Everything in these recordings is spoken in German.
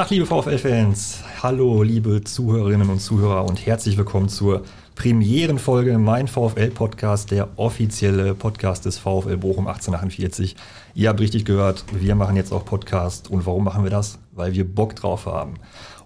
Tag, liebe VfL-Fans. Hallo, liebe Zuhörerinnen und Zuhörer und herzlich willkommen zur Premierenfolge Mein VfL-Podcast, der offizielle Podcast des VfL Bochum 1848. Ihr habt richtig gehört, wir machen jetzt auch Podcast. Und warum machen wir das? Weil wir Bock drauf haben.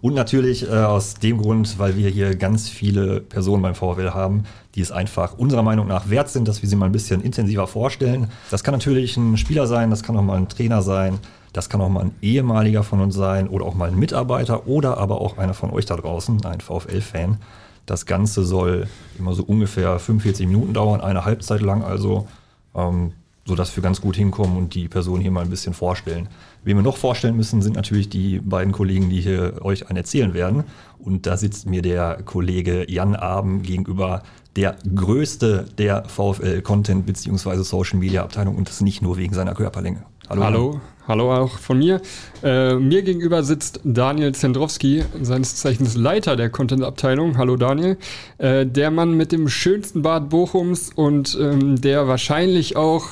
Und natürlich äh, aus dem Grund, weil wir hier ganz viele Personen beim VfL haben, die es einfach unserer Meinung nach wert sind, dass wir sie mal ein bisschen intensiver vorstellen. Das kann natürlich ein Spieler sein, das kann auch mal ein Trainer sein, das kann auch mal ein ehemaliger von uns sein oder auch mal ein Mitarbeiter oder aber auch einer von euch da draußen, ein VfL-Fan. Das Ganze soll immer so ungefähr 45 Minuten dauern, eine Halbzeit lang also, ähm, sodass wir ganz gut hinkommen und die Person hier mal ein bisschen vorstellen. Wen wir noch vorstellen müssen, sind natürlich die beiden Kollegen, die hier euch einen erzählen werden. Und da sitzt mir der Kollege Jan Aben gegenüber, der größte der VfL-Content- bzw. Social-Media-Abteilung und das nicht nur wegen seiner Körperlänge. Hallo. Hallo, hallo auch von mir. Äh, mir gegenüber sitzt Daniel Zendrowski, seines Zeichens Leiter der Content-Abteilung. Hallo Daniel. Äh, der Mann mit dem schönsten Bad Bochums und ähm, der wahrscheinlich auch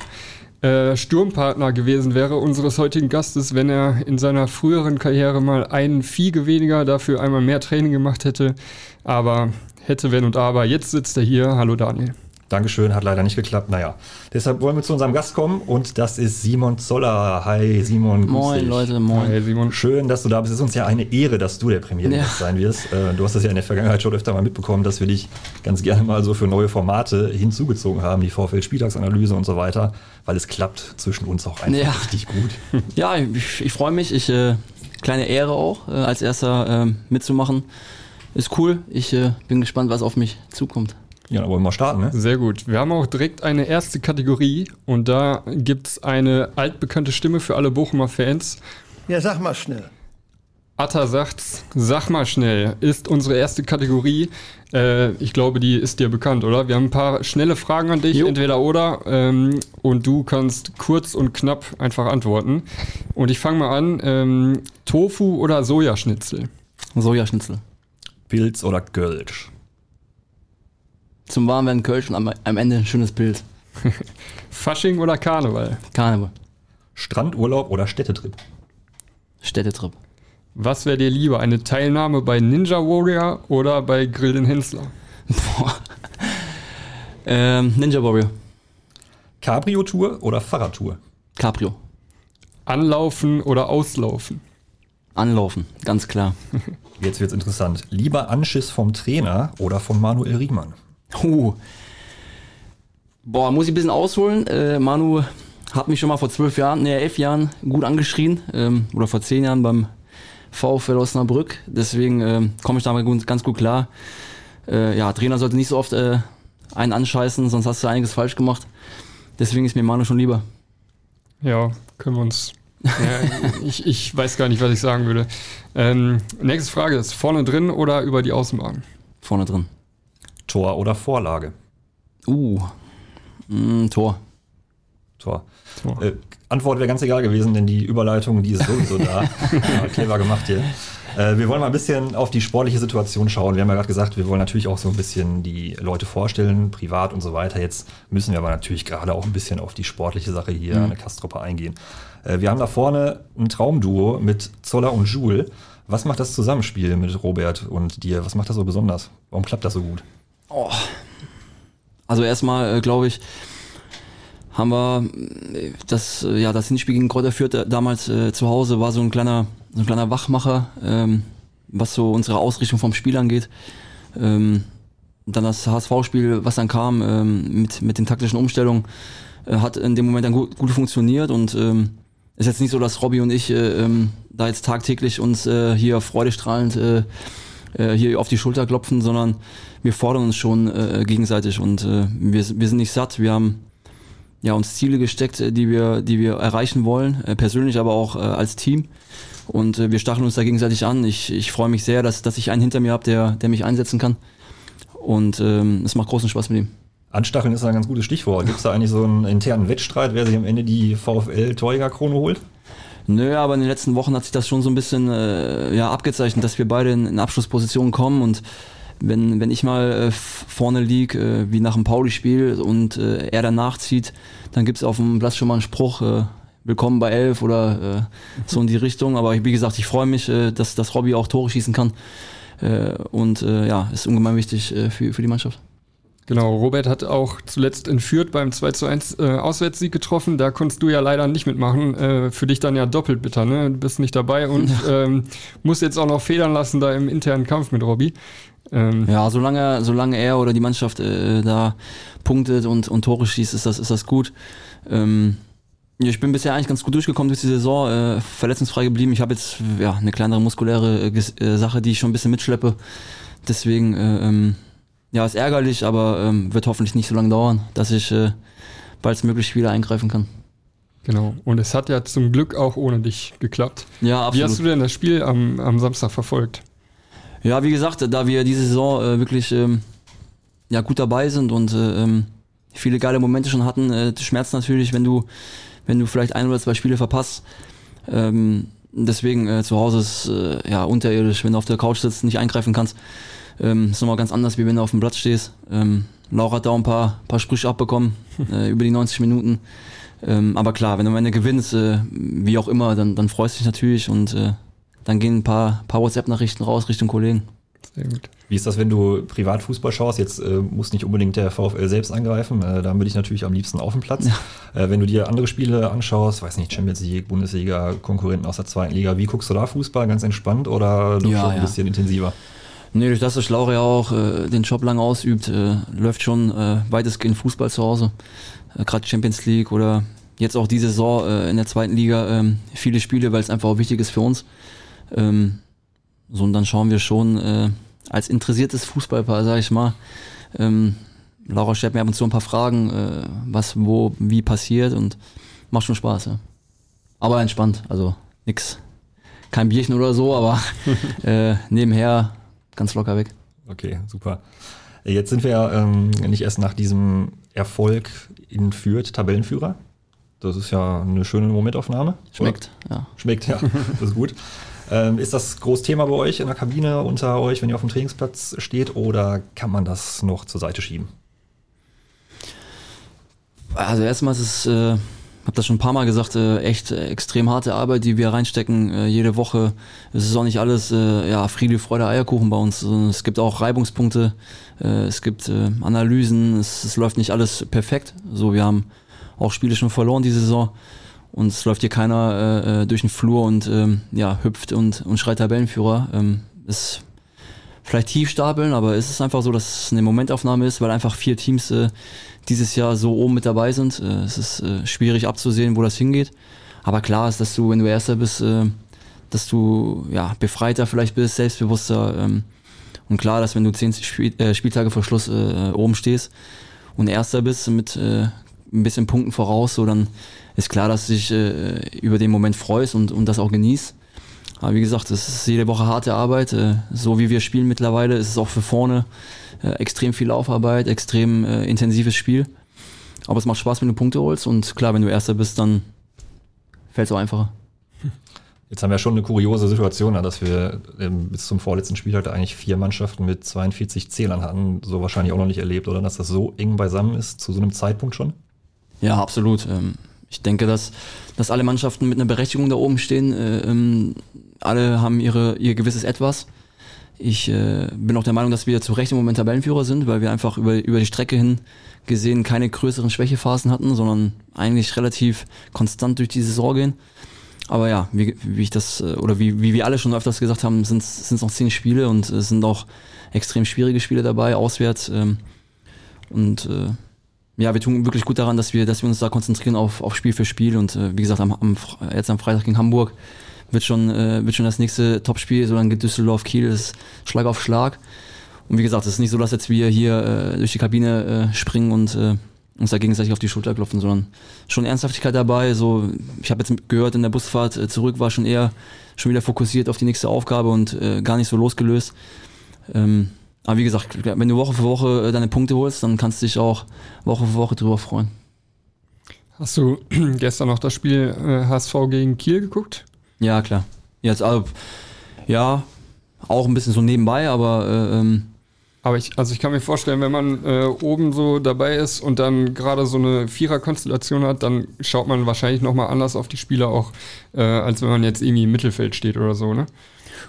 äh, Sturmpartner gewesen wäre unseres heutigen Gastes, wenn er in seiner früheren Karriere mal einen Fiege weniger, dafür einmal mehr Training gemacht hätte. Aber hätte, wenn und aber. Jetzt sitzt er hier. Hallo Daniel. Dankeschön, hat leider nicht geklappt. Naja, deshalb wollen wir zu unserem Gast kommen und das ist Simon Zoller. Hi Simon. Moin dich. Leute, moin. Hi Simon. Schön, dass du da bist. Es ist uns ja eine Ehre, dass du der Premierengast ja. sein wirst. Äh, du hast das ja in der Vergangenheit schon öfter mal mitbekommen, dass wir dich ganz gerne mal so für neue Formate hinzugezogen haben, die Vorfeld-Spieltagsanalyse und so weiter, weil es klappt zwischen uns auch einfach ja. richtig gut. Ja, ich, ich freue mich. Ich, äh, kleine Ehre auch, äh, als erster äh, mitzumachen. Ist cool. Ich äh, bin gespannt, was auf mich zukommt. Ja, dann wollen wir mal starten, ne? Sehr gut. Wir haben auch direkt eine erste Kategorie und da gibt es eine altbekannte Stimme für alle Bochumer Fans. Ja, sag mal schnell. Atta sagt's, sag mal schnell, ist unsere erste Kategorie. Äh, ich glaube, die ist dir bekannt, oder? Wir haben ein paar schnelle Fragen an dich, jo. entweder oder. Ähm, und du kannst kurz und knapp einfach antworten. Und ich fange mal an. Ähm, Tofu oder Sojaschnitzel? Sojaschnitzel. Pilz oder Gölsch? Zum Warmwerden Kölsch und am, am Ende ein schönes Bild. Fasching oder Karneval? Karneval. Strandurlaub oder Städtetrip? Städtetrip. Was wäre dir lieber, eine Teilnahme bei Ninja Warrior oder bei Grill den Hensler? Boah. Ähm, Ninja Warrior. Cabrio-Tour oder Fahrradtour? Cabrio. Anlaufen oder auslaufen? Anlaufen, ganz klar. Jetzt wird's interessant. Lieber Anschiss vom Trainer oder von Manuel Riemann? Uh. Boah, muss ich ein bisschen ausholen. Äh, Manu hat mich schon mal vor zwölf Jahren, nee, elf Jahren gut angeschrien. Ähm, oder vor zehn Jahren beim VfL Osnabrück. Deswegen äh, komme ich damit ganz gut klar. Äh, ja, Trainer sollte nicht so oft äh, einen anscheißen, sonst hast du einiges falsch gemacht. Deswegen ist mir Manu schon lieber. Ja, können wir uns. ja, ich, ich weiß gar nicht, was ich sagen würde. Ähm, nächste Frage ist: vorne drin oder über die Außenbahn? Vorne drin. Tor oder Vorlage? Uh, mm, Tor. Tor. Tor. Äh, Antwort wäre ganz egal gewesen, denn die Überleitung, die ist sowieso da. ja, clever gemacht hier. Äh, wir wollen mal ein bisschen auf die sportliche Situation schauen. Wir haben ja gerade gesagt, wir wollen natürlich auch so ein bisschen die Leute vorstellen, privat und so weiter. Jetzt müssen wir aber natürlich gerade auch ein bisschen auf die sportliche Sache hier mhm. an der Kastruppe eingehen. Äh, wir haben da vorne ein Traumduo mit Zoller und Jules. Was macht das Zusammenspiel mit Robert und dir? Was macht das so besonders? Warum klappt das so gut? Oh. Also erstmal, äh, glaube ich, haben wir äh, das, äh, ja, das Hinspiel gegen Kräuter Fürth äh, damals äh, zu Hause war so ein kleiner, so ein kleiner Wachmacher, ähm, was so unsere Ausrichtung vom Spiel angeht. Ähm, dann das HSV-Spiel, was dann kam ähm, mit, mit den taktischen Umstellungen, äh, hat in dem Moment dann gut, gut funktioniert und ähm, ist jetzt nicht so, dass Robby und ich äh, ähm, da jetzt tagtäglich uns äh, hier freudestrahlend äh, äh, hier auf die Schulter klopfen, sondern wir fordern uns schon äh, gegenseitig und äh, wir, wir sind nicht satt. Wir haben ja, uns Ziele gesteckt, äh, die wir, die wir erreichen wollen, äh, persönlich, aber auch als Team. Und wir stacheln uns da gegenseitig an. Ich, ich freue mich sehr, dass, dass ich einen hinter mir habe, der, der mich einsetzen kann. Und ähm, es macht großen Spaß mit ihm. Anstacheln ist ein ganz gutes Stichwort. Gibt es da eigentlich so einen internen Wettstreit, wer sich am Ende die VfL-Torjägerkrone holt? Nö, aber in den letzten Wochen hat sich das schon so ein bisschen äh, ja, abgezeichnet, dass wir beide in, in Abschlusspositionen kommen und wenn, wenn ich mal äh, vorne lieg, äh, wie nach dem Pauli-Spiel und äh, er danach zieht, dann gibt es auf dem Platz schon mal einen Spruch, äh, willkommen bei elf oder äh, so in die Richtung. Aber wie gesagt, ich freue mich, äh, dass, dass Robby auch Tore schießen kann. Äh, und äh, ja, ist ungemein wichtig äh, für, für die Mannschaft. Genau, Robert hat auch zuletzt in Fürth beim 2 zu 1 äh, Auswärtssieg getroffen. Da konntest du ja leider nicht mitmachen. Äh, für dich dann ja doppelt bitter, ne? Du bist nicht dabei und ja. ähm, musst jetzt auch noch federn lassen da im internen Kampf mit Robby. Ähm ja, solange, solange er oder die Mannschaft äh, da punktet und, und Tore schießt, ist das, ist das gut. Ähm, ich bin bisher eigentlich ganz gut durchgekommen durch die Saison, äh, verletzungsfrei geblieben. Ich habe jetzt ja, eine kleinere muskuläre äh, äh, Sache, die ich schon ein bisschen mitschleppe. Deswegen, äh, ähm, ja, ist ärgerlich, aber ähm, wird hoffentlich nicht so lange dauern, dass ich äh, baldmöglich wieder eingreifen kann. Genau. Und es hat ja zum Glück auch ohne dich geklappt. Ja, absolut. Wie hast du denn das Spiel am, am Samstag verfolgt? Ja, wie gesagt, da wir diese Saison äh, wirklich ähm, ja, gut dabei sind und äh, ähm, viele geile Momente schon hatten, äh, schmerzt natürlich, wenn du, wenn du vielleicht ein oder zwei Spiele verpasst. Ähm, deswegen äh, zu Hause ist äh, ja unterirdisch, wenn du auf der Couch sitzt, nicht eingreifen kannst. Ähm, ist nochmal ganz anders, wie wenn du auf dem Platz stehst. Ähm, Laura hat da ein paar, paar Sprüche abbekommen äh, über die 90 Minuten. Ähm, aber klar, wenn du am Ende gewinnst, äh, wie auch immer, dann, dann freust du dich natürlich und äh, dann gehen ein paar, paar WhatsApp-Nachrichten raus Richtung Kollegen. Sehr gut. Wie ist das, wenn du Privatfußball schaust? Jetzt äh, muss nicht unbedingt der VfL selbst angreifen, äh, da bin ich natürlich am liebsten auf dem Platz. Ja. Äh, wenn du dir andere Spiele anschaust, weiß nicht, Champions League, Bundesliga, Konkurrenten aus der zweiten Liga, wie guckst du da Fußball? Ganz entspannt oder ja, schon ein ja. bisschen intensiver? Nee, durch das, dass Schlauch ja auch äh, den Job lang ausübt, äh, läuft schon äh, weitestgehend Fußball zu Hause. Äh, Gerade Champions League oder jetzt auch diese Saison äh, in der zweiten Liga äh, viele Spiele, weil es einfach auch wichtig ist für uns. Ähm, so, und dann schauen wir schon äh, als interessiertes Fußballpaar, sag ich mal. Ähm, Laura stellt mir ab und zu ein paar Fragen, äh, was, wo, wie passiert und macht schon Spaß, ja. Aber entspannt, also nix, kein Bierchen oder so, aber äh, nebenher ganz locker weg. Okay, super. Jetzt sind wir ähm, nicht erst nach diesem Erfolg in Fürth Tabellenführer. Das ist ja eine schöne Momentaufnahme. Schmeckt, oder? ja. Schmeckt, ja. Das ist gut. Ähm, ist das groß Thema bei euch in der Kabine unter euch, wenn ihr auf dem Trainingsplatz steht, oder kann man das noch zur Seite schieben? Also erstmal ist es, äh, habe das schon ein paar Mal gesagt, äh, echt äh, extrem harte Arbeit, die wir reinstecken äh, jede Woche. Es ist auch nicht alles äh, ja Friede, Freude, Eierkuchen bei uns. Es gibt auch Reibungspunkte, äh, es gibt äh, Analysen, es, es läuft nicht alles perfekt. So, wir haben auch Spiele schon verloren diese Saison. Und es läuft hier keiner äh, äh, durch den Flur und ähm, ja, hüpft und, und schreit Tabellenführer. Ähm, ist vielleicht tief stapeln, aber es ist einfach so, dass es eine Momentaufnahme ist, weil einfach vier Teams äh, dieses Jahr so oben mit dabei sind. Äh, es ist äh, schwierig abzusehen, wo das hingeht. Aber klar ist, dass du, wenn du Erster bist, äh, dass du ja, befreiter vielleicht bist, selbstbewusster. Ähm, und klar, dass wenn du zehn Spiel, äh, Spieltage vor Schluss äh, oben stehst und Erster bist mit äh, ein bisschen Punkten voraus, so dann ist klar, dass du dich äh, über den Moment freust und, und das auch genießt. Aber wie gesagt, es ist jede Woche harte Arbeit. Äh, so wie wir spielen mittlerweile, ist es auch für vorne äh, extrem viel Laufarbeit, extrem äh, intensives Spiel. Aber es macht Spaß, wenn du Punkte holst. Und klar, wenn du Erster bist, dann fällt es auch einfacher. Jetzt haben wir schon eine kuriose Situation, dass wir ähm, bis zum vorletzten Spieltag eigentlich vier Mannschaften mit 42 Zählern hatten. So wahrscheinlich auch noch nicht erlebt, oder? Dass das so eng beisammen ist, zu so einem Zeitpunkt schon? Ja, absolut. Ich denke, dass, dass alle Mannschaften mit einer Berechtigung da oben stehen. Äh, ähm, alle haben ihre, ihr gewisses Etwas. Ich äh, bin auch der Meinung, dass wir zu Recht im Moment Tabellenführer sind, weil wir einfach über, über die Strecke hin gesehen keine größeren Schwächephasen hatten, sondern eigentlich relativ konstant durch die Saison gehen. Aber ja, wie, wie ich das, äh, oder wie, wie wir alle schon öfters gesagt haben, sind es noch zehn Spiele und es sind auch extrem schwierige Spiele dabei, auswärts. Ähm, und äh, ja, wir tun wirklich gut daran, dass wir, dass wir uns da konzentrieren auf, auf Spiel für Spiel und äh, wie gesagt, am, am, jetzt am Freitag gegen Hamburg wird schon, äh, wird schon das nächste Topspiel, so dann geht Düsseldorf Kiel, ist Schlag auf Schlag. Und wie gesagt, es ist nicht so, dass jetzt wir hier äh, durch die Kabine äh, springen und äh, uns da gegenseitig auf die Schulter klopfen, sondern schon Ernsthaftigkeit dabei. So, ich habe jetzt gehört, in der Busfahrt äh, zurück war schon eher schon wieder fokussiert auf die nächste Aufgabe und äh, gar nicht so losgelöst. Ähm, aber wie gesagt, wenn du Woche für Woche äh, deine Punkte holst, dann kannst du dich auch Woche für Woche drüber freuen. Hast du gestern noch das Spiel HSV äh, gegen Kiel geguckt? Ja, klar. Jetzt, also, ja, auch ein bisschen so nebenbei, aber äh, ähm, Aber ich, also ich kann mir vorstellen, wenn man äh, oben so dabei ist und dann gerade so eine Vierer-Konstellation hat, dann schaut man wahrscheinlich nochmal anders auf die Spieler auch, äh, als wenn man jetzt irgendwie im Mittelfeld steht oder so, ne?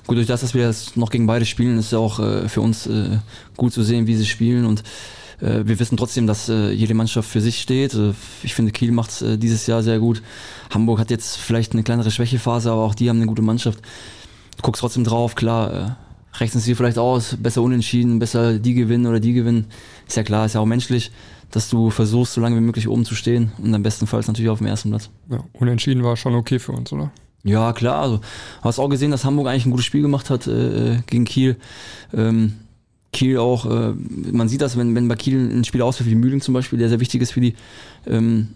Gut, durch das, dass wir jetzt noch gegen beide spielen, ist ja auch äh, für uns äh, gut zu sehen, wie sie spielen und äh, wir wissen trotzdem, dass äh, jede Mannschaft für sich steht. Äh, ich finde, Kiel macht es dieses Jahr sehr gut. Hamburg hat jetzt vielleicht eine kleinere Schwächephase, aber auch die haben eine gute Mannschaft. Du guckst trotzdem drauf, klar, rechnen sie vielleicht aus, besser unentschieden, besser die gewinnen oder die gewinnen. Ist ja klar, ist ja auch menschlich, dass du versuchst, so lange wie möglich oben zu stehen und am bestenfalls natürlich auf dem ersten Platz. Ja, unentschieden war schon okay für uns, oder? Ja, klar. Also, hast auch gesehen, dass Hamburg eigentlich ein gutes Spiel gemacht hat äh, gegen Kiel. Ähm, Kiel auch, äh, man sieht das, wenn, wenn bei Kiel ein Spiel ausfällt, wie Mühling zum Beispiel, der sehr wichtig ist für die, ähm,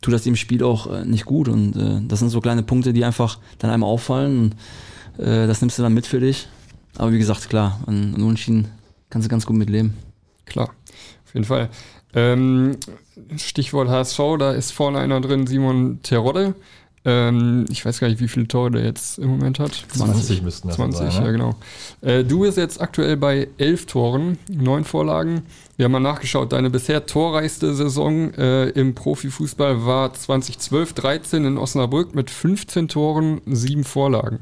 tut das dem Spiel auch äh, nicht gut. Und äh, das sind so kleine Punkte, die einfach dann einmal auffallen. Und, äh, das nimmst du dann mit für dich. Aber wie gesagt, klar, an, an Unentschieden kannst du ganz gut mitleben. Klar, auf jeden Fall. Ähm, Stichwort HSV, da ist vorne einer drin, Simon Terodde. Ähm, ich weiß gar nicht, wie viele Tore der jetzt im Moment hat. 20 müssten das 20, sein. Ne? ja genau. Äh, du bist jetzt aktuell bei 11 Toren, 9 Vorlagen. Wir haben mal nachgeschaut, deine bisher torreichste Saison äh, im Profifußball war 2012-13 in Osnabrück mit 15 Toren, 7 Vorlagen.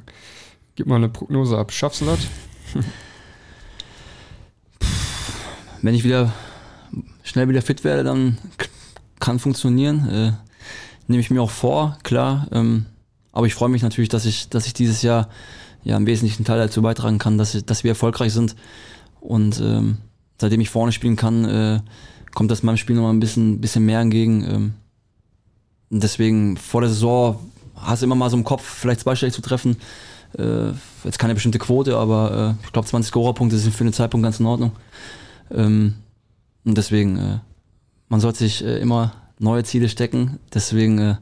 Gib mal eine Prognose ab. Schaffst du das? Wenn ich wieder schnell wieder fit werde, dann kann funktionieren. Nehme ich mir auch vor, klar. Ähm, aber ich freue mich natürlich, dass ich, dass ich dieses Jahr ja im wesentlichen Teil dazu beitragen kann, dass, ich, dass wir erfolgreich sind. Und ähm, seitdem ich vorne spielen kann, äh, kommt das meinem Spiel nochmal ein bisschen, bisschen mehr entgegen. Ähm, deswegen vor der Saison hast du immer mal so im Kopf, vielleicht zweistellig zu treffen. Äh, jetzt keine bestimmte Quote, aber äh, ich glaube 20 Scorerpunkte sind für den Zeitpunkt ganz in Ordnung. Ähm, und deswegen, äh, man sollte sich äh, immer neue Ziele stecken. Deswegen äh,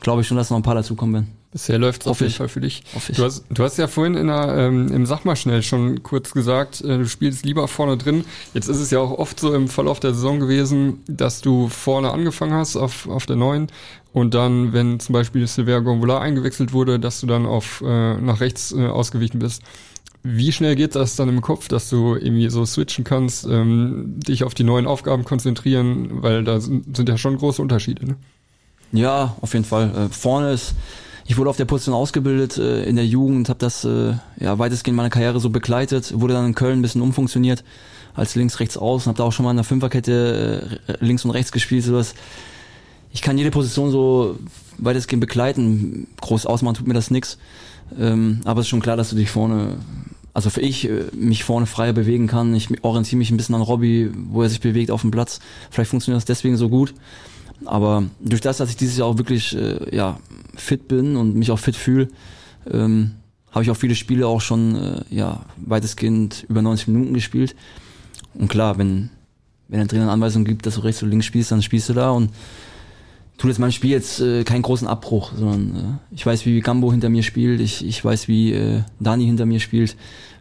glaube ich schon, dass noch ein paar dazukommen werden. Bisher läuft es auf jeden ich. Fall für dich. Du hast, du hast ja vorhin in der, ähm, im Sag mal schnell schon kurz gesagt, äh, du spielst lieber vorne drin. Jetzt ist es ja auch oft so im Verlauf der Saison gewesen, dass du vorne angefangen hast auf, auf der neuen und dann, wenn zum Beispiel Silver Gonvola eingewechselt wurde, dass du dann auf äh, nach rechts äh, ausgewichen bist. Wie schnell geht das dann im Kopf, dass du irgendwie so switchen kannst, ähm, dich auf die neuen Aufgaben konzentrieren, weil da sind, sind ja schon große Unterschiede. Ne? Ja, auf jeden Fall. Äh, vorne ist, ich wurde auf der Position ausgebildet äh, in der Jugend, habe das äh, ja weitestgehend meine Karriere so begleitet, wurde dann in Köln ein bisschen umfunktioniert als links rechts aus und habe da auch schon mal in der Fünferkette äh, links und rechts gespielt, sowas. Ich kann jede Position so weitestgehend begleiten. Groß ausmachen tut mir das nix. Ähm, aber es ist schon klar, dass du dich vorne, also für ich, äh, mich vorne freier bewegen kann. Ich orientiere mich ein bisschen an Robbie, wo er sich bewegt auf dem Platz. Vielleicht funktioniert das deswegen so gut. Aber durch das, dass ich dieses Jahr auch wirklich äh, ja, fit bin und mich auch fit fühle, ähm, habe ich auch viele Spiele auch schon äh, ja, weitestgehend über 90 Minuten gespielt. Und klar, wenn, wenn der Trainer eine Anweisung gibt, dass du rechts oder links spielst, dann spielst du da und tut jetzt meinem Spiel jetzt äh, keinen großen Abbruch, sondern äh, ich weiß, wie Gambo hinter mir spielt, ich, ich weiß, wie äh, Dani hinter mir spielt.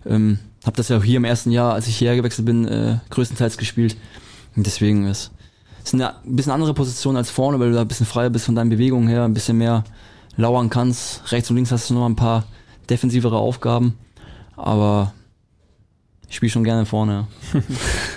Ähm, habe das ja auch hier im ersten Jahr, als ich hierher gewechselt bin, äh, größtenteils gespielt. Und deswegen ist es eine ein bisschen andere Position als vorne, weil du da ein bisschen freier bist von deinen Bewegungen her, ein bisschen mehr lauern kannst. Rechts und links hast du noch ein paar defensivere Aufgaben, aber ich spiele schon gerne vorne.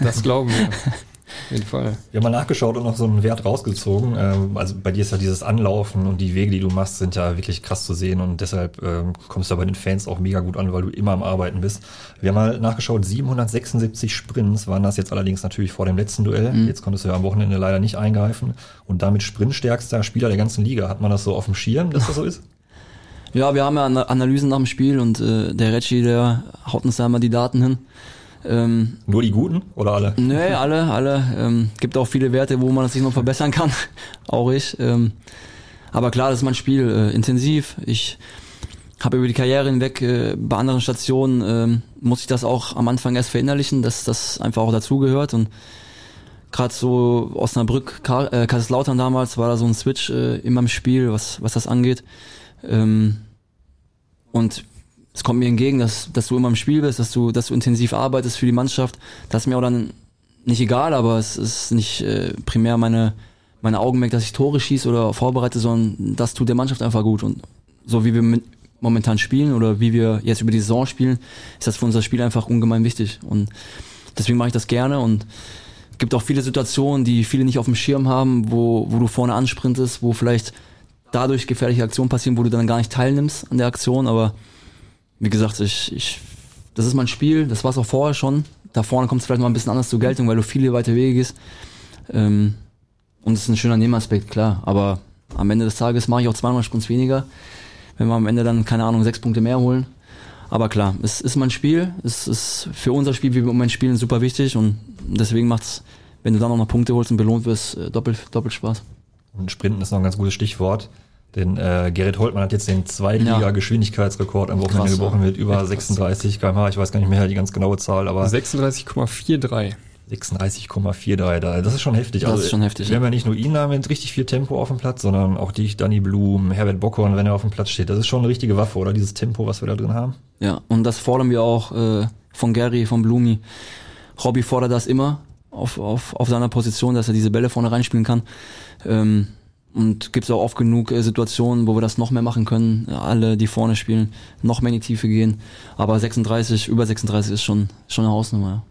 Das glauben wir. Auf jeden Fall. Wir haben mal nachgeschaut und noch so einen Wert rausgezogen. Ähm, also bei dir ist ja dieses Anlaufen und die Wege, die du machst, sind ja wirklich krass zu sehen und deshalb ähm, kommst du bei den Fans auch mega gut an, weil du immer am Arbeiten bist. Wir haben mal nachgeschaut, 776 Sprints waren das jetzt allerdings natürlich vor dem letzten Duell. Mhm. Jetzt konntest du ja am Wochenende leider nicht eingreifen und damit sprintstärkster Spieler der ganzen Liga. Hat man das so auf dem Schirm, dass das so ist? Ja, wir haben ja Analysen nach dem Spiel und äh, der Reggie, der haut uns da immer die Daten hin. Ähm, Nur die guten oder alle? Nee, alle, alle. Ähm, gibt auch viele Werte, wo man sich noch verbessern kann. auch ich. Ähm, aber klar, das ist mein Spiel äh, intensiv. Ich habe über die Karriere hinweg äh, bei anderen Stationen ähm, muss ich das auch am Anfang erst verinnerlichen, dass das einfach auch dazugehört und gerade so Osnabrück, Karl, äh, Kaiserslautern damals war da so ein Switch äh, in meinem Spiel, was was das angeht. Ähm, und es kommt mir entgegen, dass, dass du immer im Spiel bist, dass du, dass du intensiv arbeitest für die Mannschaft. Das ist mir auch dann nicht egal, aber es ist nicht äh, primär meine, meine Augenmerk, dass ich Tore schieße oder vorbereite, sondern das tut der Mannschaft einfach gut. Und so wie wir mit, momentan spielen oder wie wir jetzt über die Saison spielen, ist das für unser Spiel einfach ungemein wichtig. Und deswegen mache ich das gerne und gibt auch viele Situationen, die viele nicht auf dem Schirm haben, wo, wo du vorne ansprintest, wo vielleicht dadurch gefährliche Aktionen passieren, wo du dann gar nicht teilnimmst an der Aktion. Aber wie gesagt, ich, ich, das ist mein Spiel, das war es auch vorher schon. Da vorne kommt es vielleicht mal ein bisschen anders zur Geltung, weil du viele weite Wege gehst. Ähm, und es ist ein schöner Nebenaspekt, klar. Aber am Ende des Tages mache ich auch zweimal Sprints weniger, wenn wir am Ende dann, keine Ahnung, sechs Punkte mehr holen. Aber klar, es ist mein Spiel, es ist für unser Spiel, wie wir mein Spielen, super wichtig und deswegen macht es, wenn du dann auch noch Punkte holst und belohnt wirst, äh, doppelt, doppelt Spaß. Und Sprinten ist noch ein ganz gutes Stichwort. Denn äh, Gerrit Holtmann hat jetzt den Zweitliga-Geschwindigkeitsrekord am Wochenende gebrochen mit über 36 km/h. Ich weiß gar nicht mehr die ganz genaue Zahl, aber 36,43. 36,43. Das ist schon heftig. Das also, ist schon heftig. Wir haben ja nicht nur ihn da mit richtig viel Tempo auf dem Platz, sondern auch dich, Danny Blum, Herbert Bockhorn, wenn er auf dem Platz steht. Das ist schon eine richtige Waffe, oder? Dieses Tempo, was wir da drin haben. Ja, und das fordern wir auch äh, von Gary, von Blumi. Robby fordert das immer auf, auf, auf seiner Position, dass er diese Bälle vorne reinspielen kann. Ähm, und gibt es auch oft genug äh, Situationen, wo wir das noch mehr machen können. Alle, die vorne spielen, noch mehr in die Tiefe gehen. Aber 36, über 36 ist schon, schon eine Hausnummer. Ja.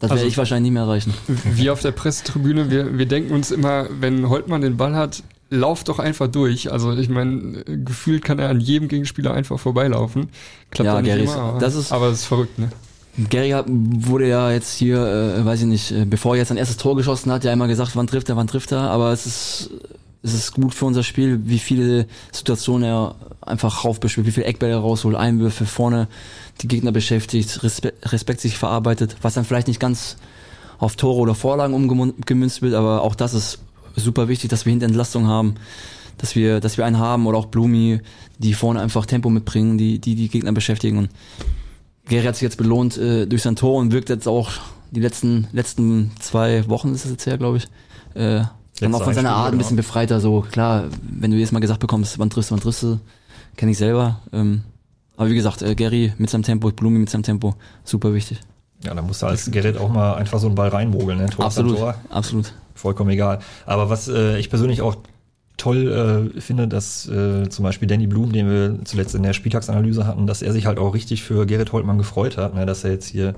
Das werde also, ich wahrscheinlich nicht mehr erreichen. Wie auf der Pressetribüne, wir, wir denken uns immer, wenn Holtmann den Ball hat, lauf doch einfach durch. Also ich meine, gefühlt kann er an jedem Gegenspieler einfach vorbeilaufen. Klappt ja, nicht Gary, immer, aber, das ist, aber es ist verrückt, ne? Gary wurde ja jetzt hier, äh, weiß ich nicht, äh, bevor er jetzt sein erstes Tor geschossen hat, ja immer gesagt, wann trifft er, wann trifft er. Aber es ist es ist gut für unser Spiel, wie viele Situationen er einfach raufbespielt, wie viele Eckbälle rausholt, Einwürfe vorne, die Gegner beschäftigt, Respekt, Respekt sich verarbeitet, was dann vielleicht nicht ganz auf Tore oder Vorlagen umgemünzt wird, aber auch das ist super wichtig, dass wir hinter Entlastung haben, dass wir, dass wir einen haben oder auch Blumi, die vorne einfach Tempo mitbringen, die die, die Gegner beschäftigen. Und Gary hat sich jetzt belohnt äh, durch sein Tor und wirkt jetzt auch die letzten letzten zwei Wochen ist es jetzt her, glaube ich, äh, dann auch von seiner Art ein bisschen befreiter, so klar, wenn du jetzt mal gesagt bekommst, wann triffst du, wann triffst du, kenne ich selber. Ähm, aber wie gesagt, äh, Gary mit seinem Tempo, Blumi mit seinem Tempo, super wichtig. Ja, da musst du als Gerrit auch mal einfach so einen Ball reinmogeln, ne? Tor absolut, Tor. absolut. Vollkommen egal. Aber was äh, ich persönlich auch toll äh, finde, dass äh, zum Beispiel Danny Blum, den wir zuletzt in der Spieltagsanalyse hatten, dass er sich halt auch richtig für Gerrit Holtmann gefreut hat, ne? dass er jetzt hier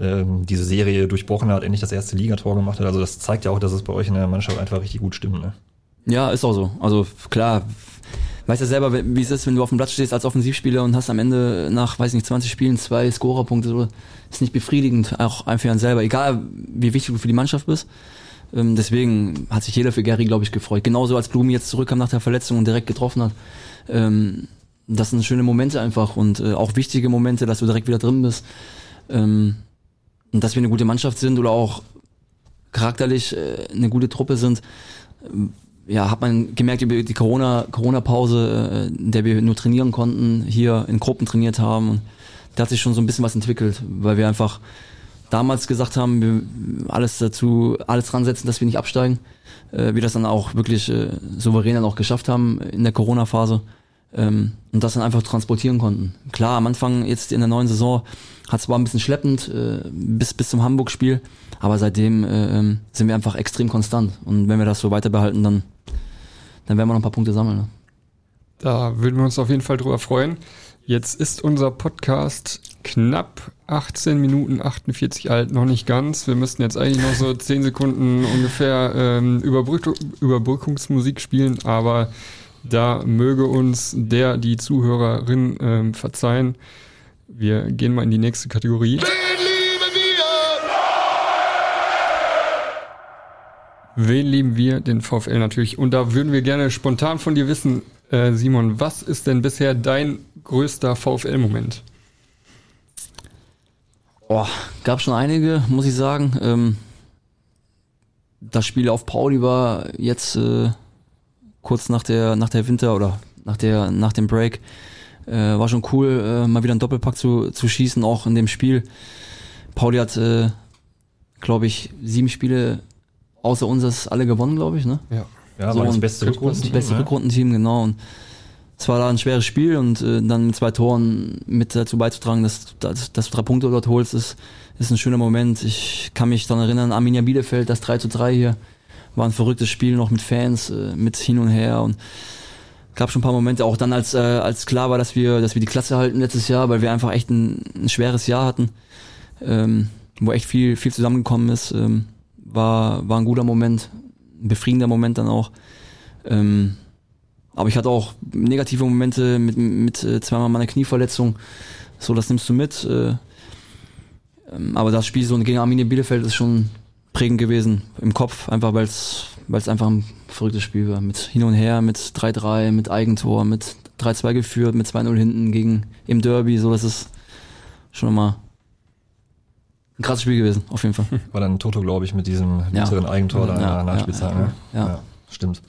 ähm, diese Serie durchbrochen hat, endlich das erste Ligator gemacht hat. Also das zeigt ja auch, dass es bei euch in der Mannschaft einfach richtig gut stimmt. Ne? Ja, ist auch so. Also klar, weißt ja selber, wie es ist, wenn du auf dem Platz stehst als Offensivspieler und hast am Ende nach, weiß nicht, 20 Spielen zwei Scorerpunkte, so, ist nicht befriedigend, auch einfach an selber, egal wie wichtig du für die Mannschaft bist. Ähm, deswegen hat sich jeder für Gary, glaube ich, gefreut. Genauso als Blumi jetzt zurückkam nach der Verletzung und direkt getroffen hat. Ähm, das sind schöne Momente einfach und äh, auch wichtige Momente, dass du direkt wieder drin bist. Ähm, und dass wir eine gute Mannschaft sind oder auch charakterlich äh, eine gute Truppe sind, äh, ja, hat man gemerkt über die Corona Corona Pause, äh, in der wir nur trainieren konnten, hier in Gruppen trainiert haben da hat sich schon so ein bisschen was entwickelt, weil wir einfach damals gesagt haben, wir alles dazu, alles dran setzen, dass wir nicht absteigen. Wir das dann auch wirklich souverän dann auch geschafft haben in der Corona-Phase ähm, und das dann einfach transportieren konnten. Klar, am Anfang jetzt in der neuen Saison hat zwar ein bisschen schleppend äh, bis bis zum Hamburg-Spiel, aber seitdem äh, ähm, sind wir einfach extrem konstant und wenn wir das so weiter behalten, dann dann werden wir noch ein paar Punkte sammeln. Ne? Da würden wir uns auf jeden Fall drüber freuen. Jetzt ist unser Podcast knapp 18 Minuten 48 alt, noch nicht ganz. Wir müssten jetzt eigentlich noch so 10 Sekunden ungefähr ähm, Überbrück Überbrückungsmusik spielen, aber da möge uns der, die Zuhörerin ähm, verzeihen. Wir gehen mal in die nächste Kategorie. Wen lieben wir? Wen lieben wir? Den VfL natürlich. Und da würden wir gerne spontan von dir wissen, äh, Simon, was ist denn bisher dein größter VfL-Moment? Oh, gab schon einige, muss ich sagen. Ähm, das Spiel auf Pauli war jetzt äh, kurz nach der, nach der Winter oder nach der, nach dem Break. Äh, war schon cool, äh, mal wieder einen Doppelpack zu, zu schießen, auch in dem Spiel. Pauli hat, äh, glaube ich, sieben Spiele außer unseres alle gewonnen, glaube ich, ne? Ja. Ja, so war das beste Rückrundenteam. Das beste? Rückrundenteam, genau. Und es war da ein schweres Spiel und äh, dann mit zwei Toren mit dazu beizutragen, dass, dass, dass du drei Punkte dort holst, ist, ist ein schöner Moment. Ich kann mich daran erinnern, Arminia Bielefeld, das 3 zu 3 hier, war ein verrücktes Spiel noch mit Fans, äh, mit hin und her und gab schon ein paar Momente, auch dann als, äh, als klar war, dass wir, dass wir die Klasse halten letztes Jahr, weil wir einfach echt ein, ein schweres Jahr hatten. Ähm, wo echt viel, viel zusammengekommen ist. Ähm, war, war ein guter Moment, ein befriedigender Moment dann auch. Ähm, aber ich hatte auch negative Momente mit, mit äh, zweimal meiner Knieverletzung. So, das nimmst du mit. Äh, ähm, aber das Spiel so gegen Arminia Bielefeld ist schon prägend gewesen im Kopf, einfach weil es einfach ein verrücktes Spiel war. Mit hin und her, mit 3-3, mit Eigentor, mit 3-2 geführt, mit 2-0 hinten gegen im Derby. So, das ist schon mal ein krasses Spiel gewesen, auf jeden Fall. War dann Toto, glaube ich, mit diesem bitteren ja. Eigentor da in der Nachspielzeit. Ja, ne? ja, ja. stimmt.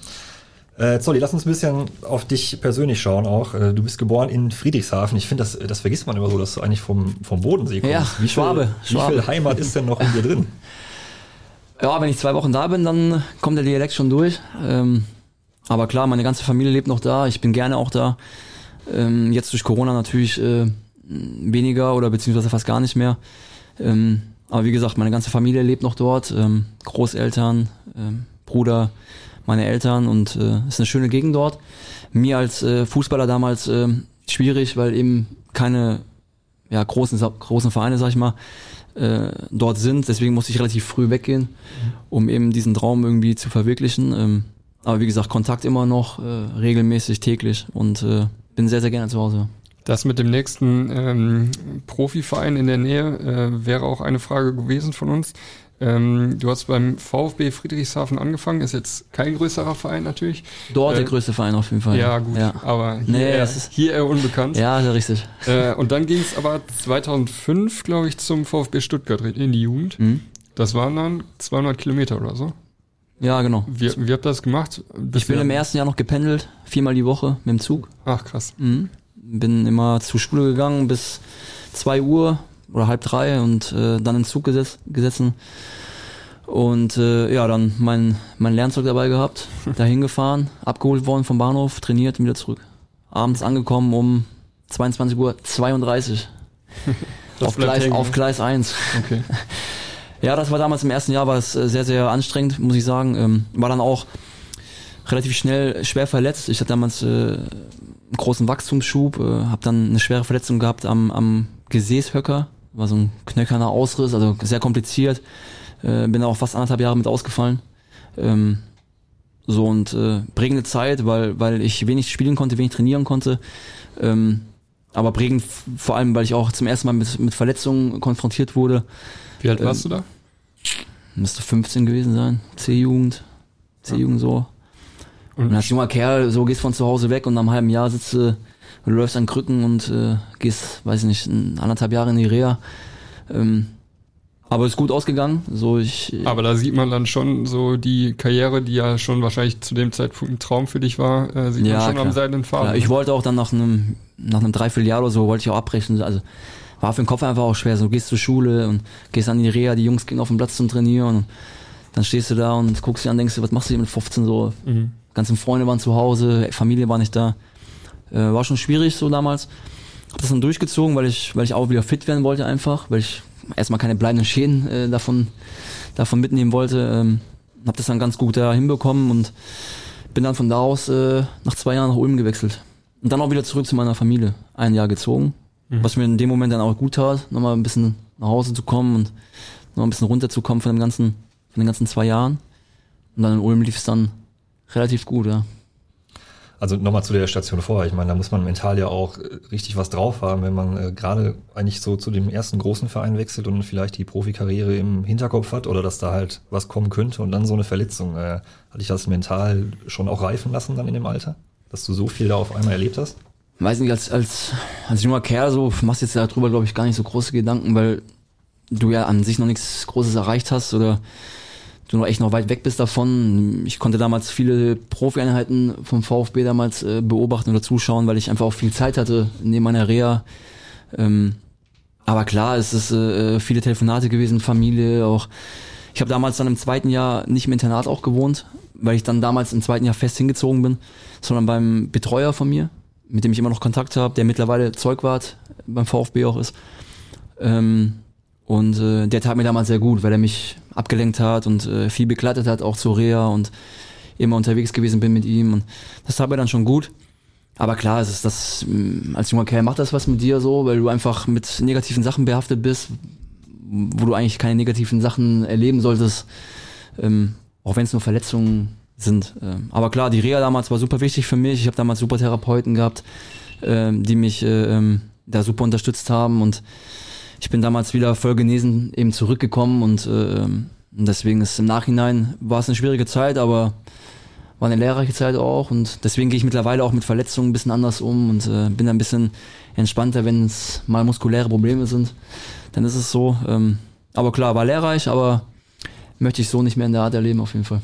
Äh, Zolli, lass uns ein bisschen auf dich persönlich schauen auch. Äh, du bist geboren in Friedrichshafen. Ich finde, das, das vergisst man immer so, dass du eigentlich vom, vom Bodensee kommst. Ja, wie Schwabe, viel, Schwabe. Wie viel Heimat ist denn noch in dir drin? Ja, wenn ich zwei Wochen da bin, dann kommt der Dialekt schon durch. Ähm, aber klar, meine ganze Familie lebt noch da. Ich bin gerne auch da. Ähm, jetzt durch Corona natürlich äh, weniger oder beziehungsweise fast gar nicht mehr. Ähm, aber wie gesagt, meine ganze Familie lebt noch dort. Ähm, Großeltern, ähm, Bruder, meine Eltern und äh, ist eine schöne Gegend dort. Mir als äh, Fußballer damals äh, schwierig, weil eben keine ja, großen, großen Vereine, sag ich mal, äh, dort sind. Deswegen musste ich relativ früh weggehen, um eben diesen Traum irgendwie zu verwirklichen. Ähm, aber wie gesagt, Kontakt immer noch, äh, regelmäßig, täglich und äh, bin sehr, sehr gerne zu Hause. Das mit dem nächsten ähm, Profiverein in der Nähe äh, wäre auch eine Frage gewesen von uns. Ähm, du hast beim VfB Friedrichshafen angefangen, ist jetzt kein größerer Verein natürlich. Dort äh, der größte Verein auf jeden Fall. Ja, gut, ja. aber hier, nee, eher, hier eher unbekannt. Ja, ist richtig. Äh, und dann ging es aber 2005, glaube ich, zum VfB Stuttgart in die Jugend. Mhm. Das waren dann 200 Kilometer oder so. Ja, genau. Wie, wie habt ihr das gemacht? Das ich bin im ersten Jahr noch gependelt, viermal die Woche mit dem Zug. Ach, krass. Mhm. Bin immer zur Schule gegangen bis zwei Uhr, oder halb drei und äh, dann in Zug gesetz, gesessen. Und äh, ja, dann mein, mein Lernzeug dabei gehabt, dahin gefahren, abgeholt worden vom Bahnhof, trainiert und wieder zurück. Abends angekommen um 22 Uhr 32. auf, Gleis, hängen, auf Gleis 1. Okay. ja, das war damals im ersten Jahr, war es äh, sehr, sehr anstrengend, muss ich sagen. Ähm, war dann auch relativ schnell schwer verletzt. Ich hatte damals äh, einen großen Wachstumsschub, äh, habe dann eine schwere Verletzung gehabt am, am Gesäßhöcker war so ein knöcherner Ausriss, also sehr kompliziert. Äh, bin da auch fast anderthalb Jahre mit ausgefallen. Ähm, so und äh, prägende Zeit, weil, weil ich wenig spielen konnte, wenig trainieren konnte. Ähm, aber prägend vor allem, weil ich auch zum ersten Mal mit, mit Verletzungen konfrontiert wurde. Wie alt warst ähm, du da? Müsste 15 gewesen sein. C-Jugend. C-Jugend so. Und, und als junger Kerl, so gehst von zu Hause weg und nach einem halben Jahr sitzt du du läufst an Krücken und äh, gehst, weiß ich nicht, anderthalb Jahre in die Reha. Ähm, aber ist gut ausgegangen. So ich, äh, aber da sieht man dann schon so die Karriere, die ja schon wahrscheinlich zu dem Zeitpunkt ein Traum für dich war, äh, sieht ja, man schon klar. am seidenen Faden. ich wollte auch dann nach einem, nach einem Dreivierteljahr oder so, wollte ich auch abbrechen. Also war für den Kopf einfach auch schwer. So gehst zur Schule und gehst an die Reha, die Jungs gehen auf den Platz zum Trainieren und dann stehst du da und guckst dir an, denkst du, was machst du hier mit 15 so? Mhm. Ganzen Freunde waren zu Hause, Familie war nicht da. Äh, war schon schwierig so damals. Hab das dann durchgezogen, weil ich, weil ich auch wieder fit werden wollte einfach, weil ich erstmal keine bleibenden Schäden äh, davon, davon mitnehmen wollte. Ähm, hab das dann ganz gut da hinbekommen und bin dann von da aus äh, nach zwei Jahren nach Ulm gewechselt. Und dann auch wieder zurück zu meiner Familie. Ein Jahr gezogen. Mhm. Was mir in dem Moment dann auch gut tat, nochmal ein bisschen nach Hause zu kommen und noch ein bisschen runterzukommen von dem ganzen, von den ganzen zwei Jahren. Und dann in Ulm lief es dann relativ gut, ja. Also nochmal zu der Station vorher. Ich meine, da muss man mental ja auch richtig was drauf haben, wenn man äh, gerade eigentlich so zu dem ersten großen Verein wechselt und vielleicht die Profikarriere im Hinterkopf hat oder dass da halt was kommen könnte und dann so eine Verletzung. Äh, hatte ich das mental schon auch reifen lassen dann in dem Alter? Dass du so viel da auf einmal erlebt hast? Weiß nicht, als, als, als junger Kerl so machst jetzt darüber, glaube ich, gar nicht so große Gedanken, weil du ja an sich noch nichts Großes erreicht hast oder du noch echt noch weit weg bist davon. Ich konnte damals viele Profi-Einheiten vom VfB damals äh, beobachten oder zuschauen, weil ich einfach auch viel Zeit hatte neben meiner Reha. Ähm, aber klar, es ist äh, viele Telefonate gewesen, Familie auch. Ich habe damals dann im zweiten Jahr nicht im Internat auch gewohnt, weil ich dann damals im zweiten Jahr fest hingezogen bin, sondern beim Betreuer von mir, mit dem ich immer noch Kontakt habe, der mittlerweile Zeugwart beim VfB auch ist. Ähm, und äh, der tat mir damals sehr gut, weil er mich abgelenkt hat und äh, viel begleitet hat, auch zur Reha und immer unterwegs gewesen bin mit ihm. Und das tat mir dann schon gut. Aber klar, es ist das, mm, als junger Kerl macht das was mit dir so, weil du einfach mit negativen Sachen behaftet bist, wo du eigentlich keine negativen Sachen erleben solltest, ähm, auch wenn es nur Verletzungen sind. Ähm, aber klar, die Reha damals war super wichtig für mich. Ich habe damals super Therapeuten gehabt, ähm, die mich äh, ähm, da super unterstützt haben und ich bin damals wieder voll genesen eben zurückgekommen und äh, deswegen ist im Nachhinein war es eine schwierige Zeit, aber war eine lehrreiche Zeit auch und deswegen gehe ich mittlerweile auch mit Verletzungen ein bisschen anders um und äh, bin ein bisschen entspannter, wenn es mal muskuläre Probleme sind. Dann ist es so. Ähm, aber klar, war lehrreich, aber möchte ich so nicht mehr in der Art erleben auf jeden Fall.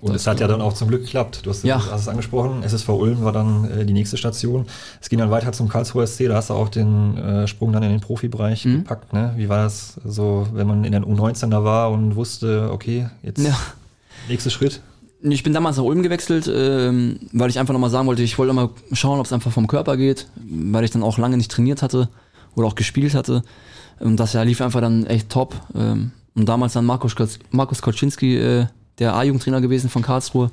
Und es hat ja dann auch zum Glück geklappt. Du hast, Ja. hast es angesprochen. SSV Ulm war dann äh, die nächste Station. Es ging dann weiter zum Karlsruher SC. Da hast du auch den äh, Sprung dann in den Profibereich Mhm. gepackt. Ne? Wie war das so, wenn man in der U19 da war und wusste, okay, jetzt Ja. nächster Schritt? Ich bin damals nach Ulm gewechselt, ähm, weil ich einfach nochmal sagen wollte, ich wollte mal schauen, ob es einfach vom Körper geht, weil ich dann auch lange nicht trainiert hatte oder auch gespielt hatte. Und das Jahr lief einfach dann echt top. Ähm, und damals dann Markus, Markus Koczynski, äh, der A-Jugendtrainer gewesen von Karlsruhe,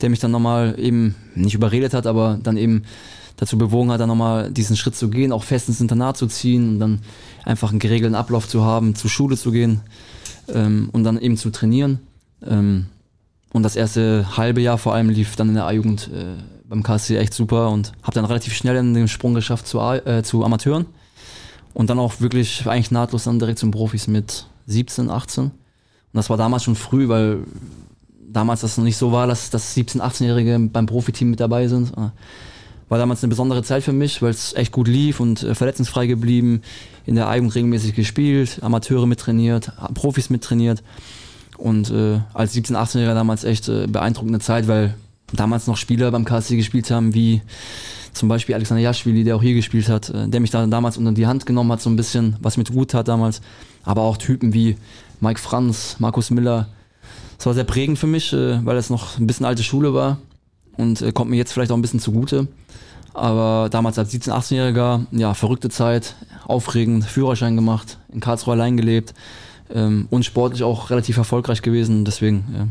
der mich dann nochmal eben nicht überredet hat, aber dann eben dazu bewogen hat, dann nochmal diesen Schritt zu gehen, auch fest ins Internat zu ziehen und dann einfach einen geregelten Ablauf zu haben, zur Schule zu gehen ähm, und dann eben zu trainieren. Ähm, und das erste halbe Jahr vor allem lief dann in der A-Jugend äh, beim KSC echt super und habe dann relativ schnell den Sprung geschafft zu, äh, zu Amateuren. Und dann auch wirklich eigentlich nahtlos dann direkt zum Profis mit 17, 18. Und das war damals schon früh, weil damals das noch nicht so war, dass, dass 17-, 18-Jährige beim Profiteam mit dabei sind. Äh, War damals eine besondere Zeit für mich, weil es echt gut lief und äh, verletzungsfrei geblieben, in der A-Jugend regelmäßig gespielt, Amateure mittrainiert, Profis mittrainiert. Und äh, als 17-, 18-Jähriger damals echt äh, beeindruckende Zeit, weil damals noch Spieler beim KSC gespielt haben, wie zum Beispiel Alexander Jaschwili, der auch hier gespielt hat, äh, der mich da damals unter die Hand genommen hat, so ein bisschen, was mir gut tat damals. Aber auch Typen wie Mike Franz, Markus Miller. Das war sehr prägend für mich, äh, weil es noch ein bisschen alte Schule war und äh, kommt mir jetzt vielleicht auch ein bisschen zugute. Aber damals als 17-, 18-Jähriger, ja, verrückte Zeit, aufregend, Führerschein gemacht, in Karlsruhe allein gelebt ähm, und sportlich auch relativ erfolgreich gewesen. Deswegen ja,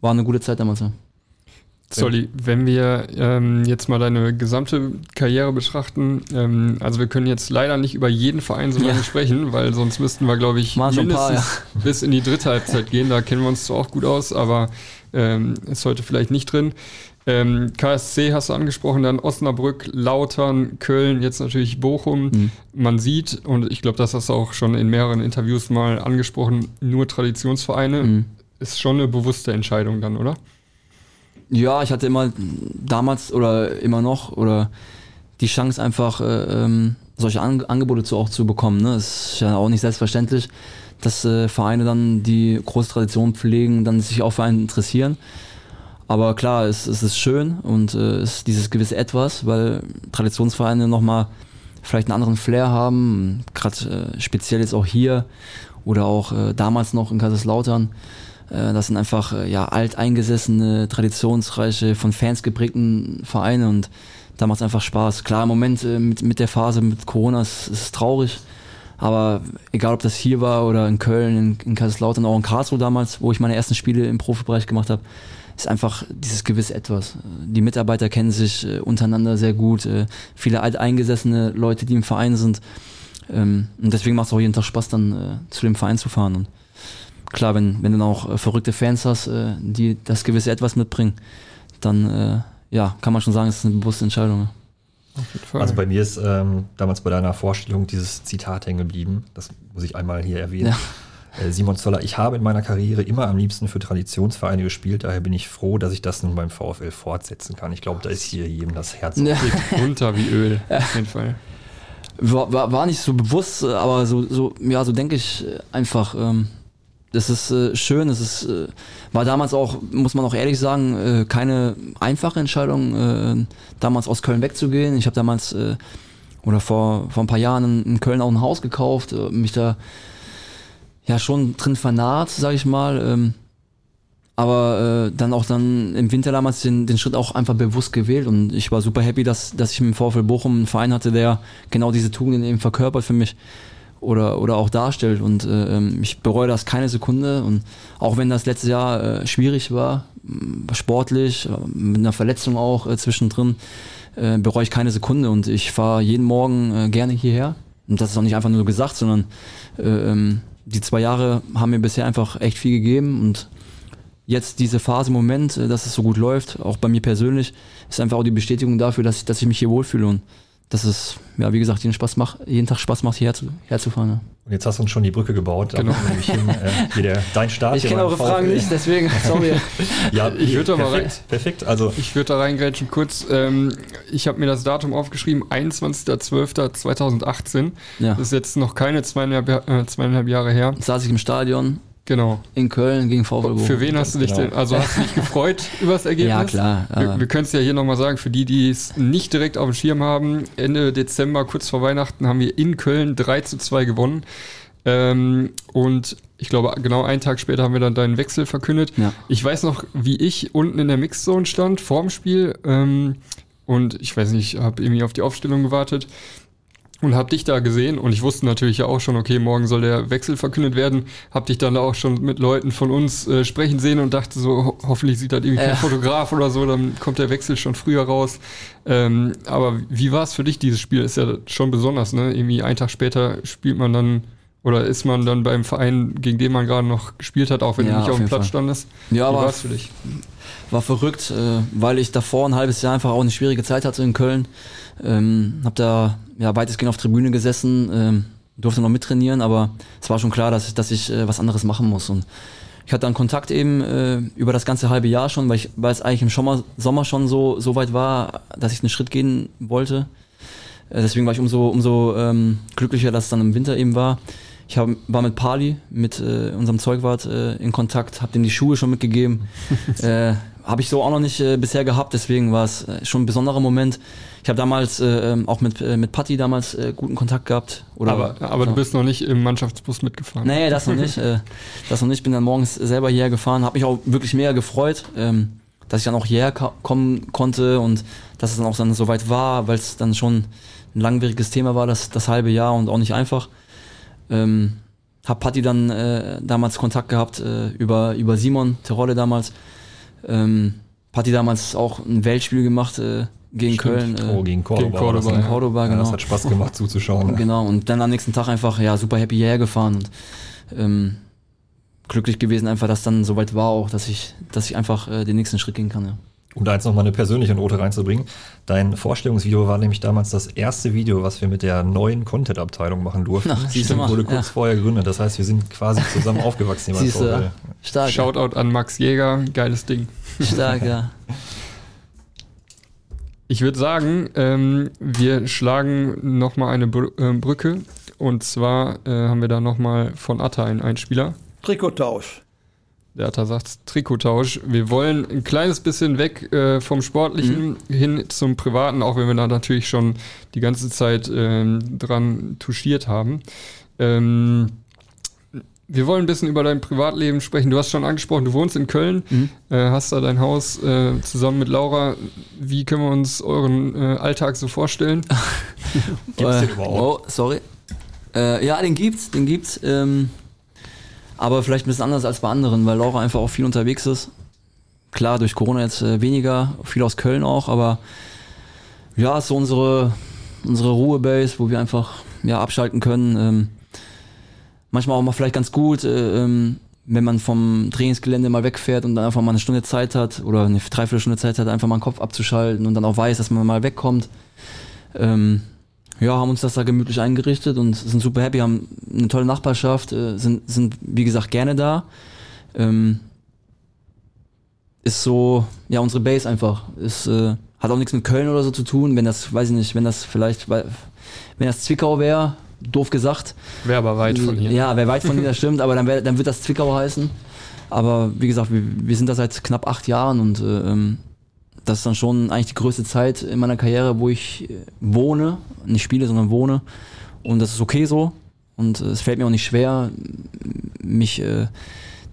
war eine gute Zeit damals. Ja. Solly, wenn wir ähm, jetzt mal deine gesamte Karriere betrachten, ähm, also wir können jetzt leider nicht über jeden Verein so lange Ja. sprechen, weil sonst müssten wir, glaube ich, mindestens paar, bis in die dritte Halbzeit gehen. Da kennen wir uns zwar auch gut aus, aber ähm, ist heute vielleicht nicht drin. Ähm, KSC hast du angesprochen, dann Osnabrück, Lautern, Köln, jetzt natürlich Bochum. Mhm. Man sieht, und ich glaube, das hast du auch schon in mehreren Interviews mal angesprochen, nur Traditionsvereine. Mhm. Ist schon eine bewusste Entscheidung dann, oder? Ja, ich hatte immer damals oder immer noch oder die Chance einfach äh, ähm, solche An Angebote zu auch zu bekommen. Ne? Es ist ja auch nicht selbstverständlich, dass äh, Vereine dann die große Tradition pflegen, dann sich auch für einen interessieren. Aber klar, es, es ist schön und äh, es ist dieses gewisse Etwas, weil Traditionsvereine nochmal vielleicht einen anderen Flair haben, gerade äh, speziell jetzt auch hier oder auch äh, damals noch in Kaiserslautern. Äh, das sind einfach äh, ja alteingesessene, traditionsreiche, von Fans geprägten Vereine und da macht es einfach Spaß. Klar, im Moment äh, mit, mit der Phase mit Corona ist es traurig, aber egal ob das hier war oder in Köln, in, in Kaiserslautern, auch in Karlsruhe damals, wo ich meine ersten Spiele im Profibereich gemacht habe, ist einfach dieses gewisse Etwas. Die Mitarbeiter kennen sich untereinander sehr gut, viele alteingesessene Leute, die im Verein sind. Ähm, und deswegen macht es auch jeden Tag Spaß, dann zu dem Verein zu fahren. Klar, wenn, wenn du dann auch äh, verrückte Fans hast, äh, die das gewisse Etwas mitbringen, dann äh, ja, kann man schon sagen, es ist eine bewusste Entscheidung. ja. Also bei mir ist ähm, damals bei deiner Vorstellung dieses Zitat hängen geblieben. Das muss ich einmal hier erwähnen. Äh, Simon Zoller, ich habe in meiner Karriere immer am liebsten für Traditionsvereine gespielt, daher bin ich froh, dass ich das nun beim VfL fortsetzen kann. Ich glaube, da ist hier jedem das Herz. Ja. Runter wie Öl, auf jeden Fall. War, war, war nicht so bewusst, aber so, so, ja, so denke ich einfach. Ähm, das ist äh, schön, es ist, äh, war damals auch, muss man auch ehrlich sagen, äh, keine einfache Entscheidung, äh, damals aus Köln wegzugehen. Ich habe damals äh, oder vor, vor ein paar Jahren in, Köln auch ein Haus gekauft, äh, mich da ja schon drin vernarrt, sag ich mal. Ähm, aber äh, dann auch dann im Winter damals den, den Schritt auch einfach bewusst gewählt und ich war super happy, dass, dass ich im VfL Bochum einen Verein hatte, der genau diese Tugenden eben verkörpert für mich oder, oder auch darstellt. Und äh, ähm, ich bereue das keine Sekunde. Und auch wenn das letztes Jahr äh, schwierig war, m, sportlich, äh, mit einer Verletzung auch äh, zwischendrin, äh, bereue ich keine Sekunde. Und ich fahre jeden Morgen äh, gerne hierher. Und das ist auch nicht einfach nur gesagt, sondern äh, ähm, die zwei Jahre haben mir bisher einfach echt viel gegeben. Und jetzt diese Phase im Moment, dass es so gut läuft, auch bei mir persönlich, ist einfach auch die Bestätigung dafür, dass ich, dass ich mich hier wohlfühle. Und dass es, ja, wie gesagt, jeden, Spaß macht, jeden Tag Spaß macht, hierher zu, herzufahren. Ja. Und jetzt hast du uns schon die Brücke gebaut. Da Genau. hin, äh, hier der, dein Start. Ich kenne eure Fragen VfL. nicht, deswegen, sorry. Ja, Ich hier, würd aber perfekt, perfekt. Also Ich würde da reingrätschen kurz. Ähm, ich habe mir das Datum aufgeschrieben, 21.12.2018. Ja. Das ist jetzt noch keine zweieinhalb, äh, zweieinhalb Jahre her. Saß ich im Stadion Genau. in Köln gegen VfL Bochum. Für wen hast du dich genau. denn, also hast du dich gefreut über das Ergebnis? Ja, klar. Wir, wir können es ja hier nochmal sagen, für die, die es nicht direkt auf dem Schirm haben, Ende Dezember, kurz vor Weihnachten, haben wir in Köln 3 zu 2 gewonnen. Ähm, und ich glaube, genau einen Tag später haben wir dann deinen Wechsel verkündet. Ja. Ich weiß noch, wie ich unten in der Mixzone stand, vorm Spiel. Ähm, und ich weiß nicht, habe irgendwie auf die Aufstellung gewartet und habe dich da gesehen. Und ich wusste natürlich ja auch schon, okay, morgen soll der Wechsel verkündet werden. Habe dich dann auch schon mit Leuten von uns äh, sprechen sehen und dachte so, ho hoffentlich sieht das irgendwie kein Ja. Fotograf oder so, dann kommt der Wechsel schon früher raus. Ähm, aber wie war es für dich, dieses Spiel? Ist ja schon besonders, ne? Irgendwie einen Tag später spielt man dann oder ist man dann beim Verein, gegen den man gerade noch gespielt hat, auch wenn Ja, du nicht auf dem Platz Fall. standest? Ja, Wie war es für dich? war verrückt, äh, weil ich davor ein halbes Jahr einfach auch eine schwierige Zeit hatte in Köln. Ähm, hab da ja weitestgehend auf Tribüne gesessen, ähm, durfte noch mittrainieren, aber es war schon klar, dass ich, dass ich äh, was anderes machen muss. Und ich hatte dann Kontakt eben äh, über das ganze halbe Jahr schon, weil, ich, weil es eigentlich im Sommer, Sommer schon so, so weit war, dass ich einen Schritt gehen wollte. Äh, deswegen war ich umso, umso ähm, glücklicher, dass es dann im Winter eben war. Ich hab, war mit Pali, mit äh, unserem Zeugwart äh, in Kontakt, habe dem die Schuhe schon mitgegeben. äh, habe ich so auch noch nicht äh, bisher gehabt, deswegen war es äh, schon ein besonderer Moment. Ich habe damals äh, ähm, auch mit, äh, mit Patti damals äh, guten Kontakt gehabt. Oder, aber aber ja. du bist noch nicht im Mannschaftsbus mitgefahren. Nee, das noch nicht. Äh, das noch nicht. Bin dann morgens selber hierher gefahren. Habe mich auch wirklich mega gefreut, ähm, dass ich dann auch hierher kommen konnte und dass es dann auch dann so weit war, weil es dann schon ein langwieriges Thema war, das, das halbe Jahr und auch nicht einfach. Ähm, hab Patti dann äh, damals Kontakt gehabt äh, über, über Simon Terolle damals. Ähm, Patti damals auch ein Weltspiel gemacht äh, gegen Stimmt. Köln. Äh, oh, gegen Cordoba. gegen Cordoba, ne? gegen Cordoba, ja, genau. Das hat Spaß gemacht zuzuschauen. Genau, und dann am nächsten Tag einfach, ja, super happy hierher gefahren und ähm, glücklich gewesen einfach, dass dann soweit war auch, dass ich, dass ich einfach äh, den nächsten Schritt gehen kann, ja. Um da jetzt nochmal eine persönliche Note reinzubringen. Dein Vorstellungsvideo war nämlich damals das erste Video, was wir mit der neuen Content-Abteilung machen durften. Ach, siehst du Stimmt, mal, wurde kurz ja. vorher gegründet. Das heißt, wir sind quasi zusammen aufgewachsen. Siehst du. Stark. Shoutout an Max Jäger, geiles Ding. Stark, ja. Ich würde sagen, ähm, wir schlagen nochmal eine Br äh, Brücke. Und zwar äh, haben wir da nochmal von Atta einen Einspieler. Trikottausch. Der Atta sagt Trikottausch. Wir wollen ein kleines bisschen weg äh, vom Sportlichen hin zum Privaten, auch wenn wir da natürlich schon die ganze Zeit ähm, dran touchiert haben. Ähm, wir wollen ein bisschen über dein Privatleben sprechen. Du hast schon angesprochen, du wohnst in Köln, Mhm. äh, hast da dein Haus äh, zusammen mit Laura. Wie können wir uns euren äh, Alltag so vorstellen? Gibt's den Äh, überhaupt? Oh, sorry. Äh, ja, den gibt's, den gibt's. Ähm, aber vielleicht ein bisschen anders als bei anderen, weil Laura einfach auch viel unterwegs ist. Klar, durch Corona jetzt äh, weniger, viel aus Köln auch, aber ja, ist so unsere, unsere Ruhebase, wo wir einfach ja, abschalten können. Ähm, manchmal auch mal vielleicht ganz gut, äh, ähm, wenn man vom Trainingsgelände mal wegfährt und dann einfach mal eine Stunde Zeit hat oder eine Dreiviertelstunde Zeit hat, einfach mal den Kopf abzuschalten und dann auch weiß, dass man mal wegkommt. Ähm, ja, haben uns das da gemütlich eingerichtet und sind super happy, haben eine tolle Nachbarschaft, äh, sind, sind wie gesagt gerne da. Ähm, ist so, ja, unsere Base einfach. Ist, äh, hat auch nichts mit Köln oder so zu tun, wenn das, weiß ich nicht, wenn das vielleicht, wenn das Zwickau wäre, doof gesagt. Wäre aber weit von hier. Ja, wäre weit von hier, das stimmt, aber dann, wär, dann wird das Zwickau heißen. Aber wie gesagt, wir, wir sind da seit knapp acht Jahren und äh, ähm, das ist dann schon eigentlich die größte Zeit in meiner Karriere, wo ich äh, wohne, nicht spiele, sondern wohne. Und das ist okay so. Und äh, es fällt mir auch nicht schwer, mich äh,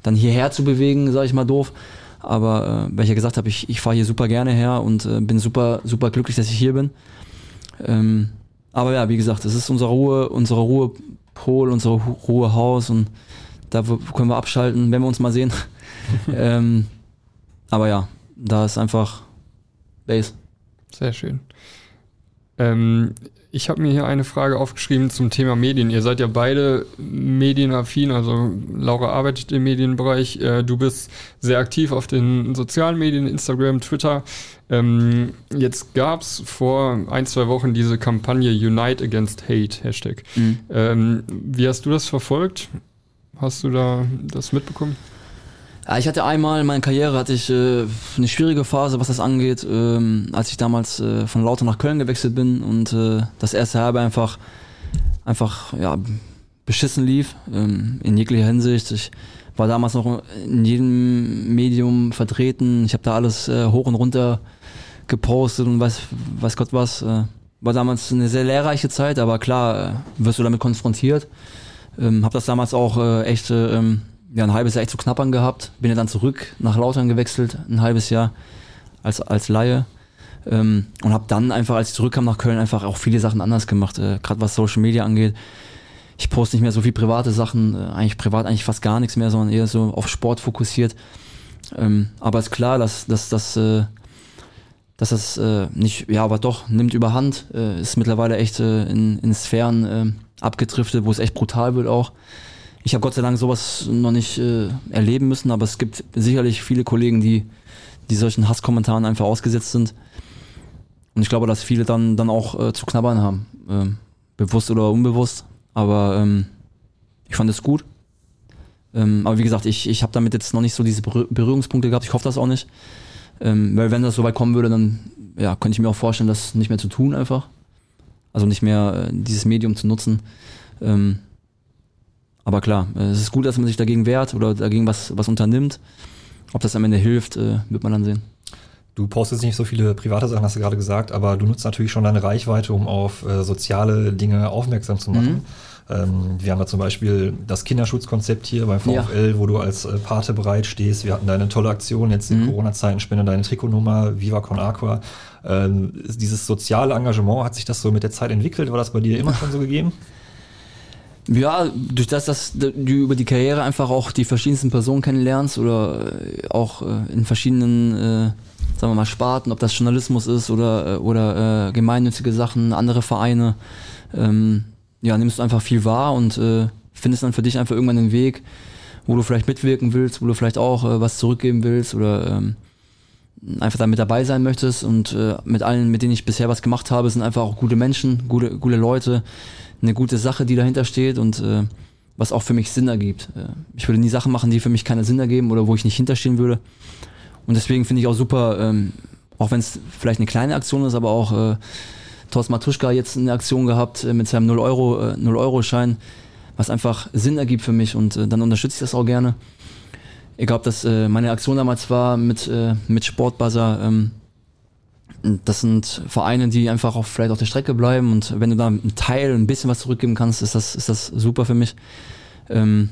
dann hierher zu bewegen, sage ich mal doof. Aber äh, weil ich ja gesagt habe, ich, ich fahre hier super gerne her und äh, bin super, super glücklich, dass ich hier bin. Ähm, aber ja, wie gesagt, es ist unsere Ruhe, unsere Ruhepol, unser Ruhehaus und da können wir abschalten, wenn wir uns mal sehen. ähm, aber ja, da ist einfach Base. Sehr schön. Ähm, Ich habe mir hier eine Frage aufgeschrieben zum Thema Medien. Ihr seid ja beide medienaffin, also Laura arbeitet im Medienbereich. Äh, du bist sehr aktiv auf den sozialen Medien, Instagram, Twitter. Ähm, jetzt gab es vor ein, zwei Wochen diese Kampagne Unite Against Hate, Hashtag. Mhm. Ähm, wie hast du das verfolgt? Hast du da das mitbekommen? Ja, ich hatte einmal in meiner Karriere hatte ich äh, eine schwierige Phase, was das angeht, ähm, als ich damals äh, von Lauter nach Köln gewechselt bin und äh, das erste Halbe einfach einfach ja beschissen lief ähm, in jeglicher Hinsicht. Ich war damals noch in jedem Medium vertreten. Ich habe da alles äh, hoch und runter gepostet und weiß weiß Gott was. Äh, war damals eine sehr lehrreiche Zeit, aber klar äh, wirst du damit konfrontiert. Ähm, habe das damals auch äh, echt äh, ähm, ja, ein halbes Jahr echt zu knappern gehabt. Bin ja dann zurück nach Lautern gewechselt, ein halbes Jahr als, als Laie. Ähm, und habe dann einfach, als ich zurückkam nach Köln, einfach auch viele Sachen anders gemacht, äh, gerade was Social Media angeht. Ich poste nicht mehr so viel private Sachen, äh, eigentlich privat eigentlich fast gar nichts mehr, sondern eher so auf Sport fokussiert. Ähm, aber ist klar, dass, dass, dass, äh, dass das äh, nicht, ja, aber doch, nimmt überhand, äh, ist mittlerweile echt äh, in, in Sphären äh, abgedriftet, wo es echt brutal wird auch. Ich habe Gott sei Dank sowas noch nicht äh, erleben müssen, aber es gibt sicherlich viele Kollegen, die, die solchen Hasskommentaren einfach ausgesetzt sind. Und ich glaube, dass viele dann, dann auch äh, zu knabbern haben. Ähm, bewusst oder unbewusst. Aber ähm, ich fand es gut. Ähm, aber wie gesagt, ich, ich habe damit jetzt noch nicht so diese Berührungspunkte gehabt. Ich hoffe das auch nicht. Ähm, weil wenn das so weit kommen würde, dann ja, könnte ich mir auch vorstellen, das nicht mehr zu tun einfach. Also nicht mehr äh, dieses Medium zu nutzen. Ähm, aber klar, äh, es ist gut, dass man sich dagegen wehrt oder dagegen was, was unternimmt. Ob das am Ende hilft, äh, wird man dann sehen. Du postest nicht so viele private Sachen, hast du gerade gesagt, aber du nutzt natürlich schon deine Reichweite, um auf äh, soziale Dinge aufmerksam zu machen. Mhm. Ähm, wir haben da zum Beispiel das Kinderschutzkonzept hier beim VfL, ja. wo du als äh, Pate bereitstehst. Wir hatten da eine tolle Aktion jetzt in mhm. Corona-Zeiten, spende deine Trikotnummer, Viva Con Aqua. Ähm, dieses soziale Engagement, hat sich das so mit der Zeit entwickelt? War das bei dir immer schon so gegeben? Ja, durch das, dass du über die Karriere einfach auch die verschiedensten Personen kennenlernst oder äh, auch äh, in verschiedenen, äh, sagen wir mal, Sparten, ob das Journalismus ist oder, äh, oder äh, gemeinnützige Sachen, andere Vereine, ähm, ja, nimmst du einfach viel wahr und äh, findest dann für dich einfach irgendwann einen Weg, wo du vielleicht mitwirken willst, wo du vielleicht auch äh, was zurückgeben willst oder ähm, einfach da mit dabei sein möchtest und äh, mit allen, mit denen ich bisher was gemacht habe, sind einfach auch gute Menschen, gute, gute Leute, eine gute Sache, die dahinter steht und äh, was auch für mich Sinn ergibt. Äh, ich würde nie Sachen machen, die für mich keinen Sinn ergeben oder wo ich nicht hinterstehen würde. Und deswegen finde ich auch super, ähm, auch wenn es vielleicht eine kleine Aktion ist, aber auch äh, Thorsten Matuschka jetzt eine Aktion gehabt äh, mit seinem 0-Euro-Schein, äh, 0 Euro was einfach Sinn ergibt für mich und äh, dann unterstütze ich das auch gerne. Egal, ob das äh, meine Aktion damals war mit, äh, mit Sportbuzzer, ähm, das sind Vereine, die einfach auch vielleicht auf der Strecke bleiben und wenn du da einen Teil, ein bisschen was zurückgeben kannst, ist das, ist das super für mich. Ähm,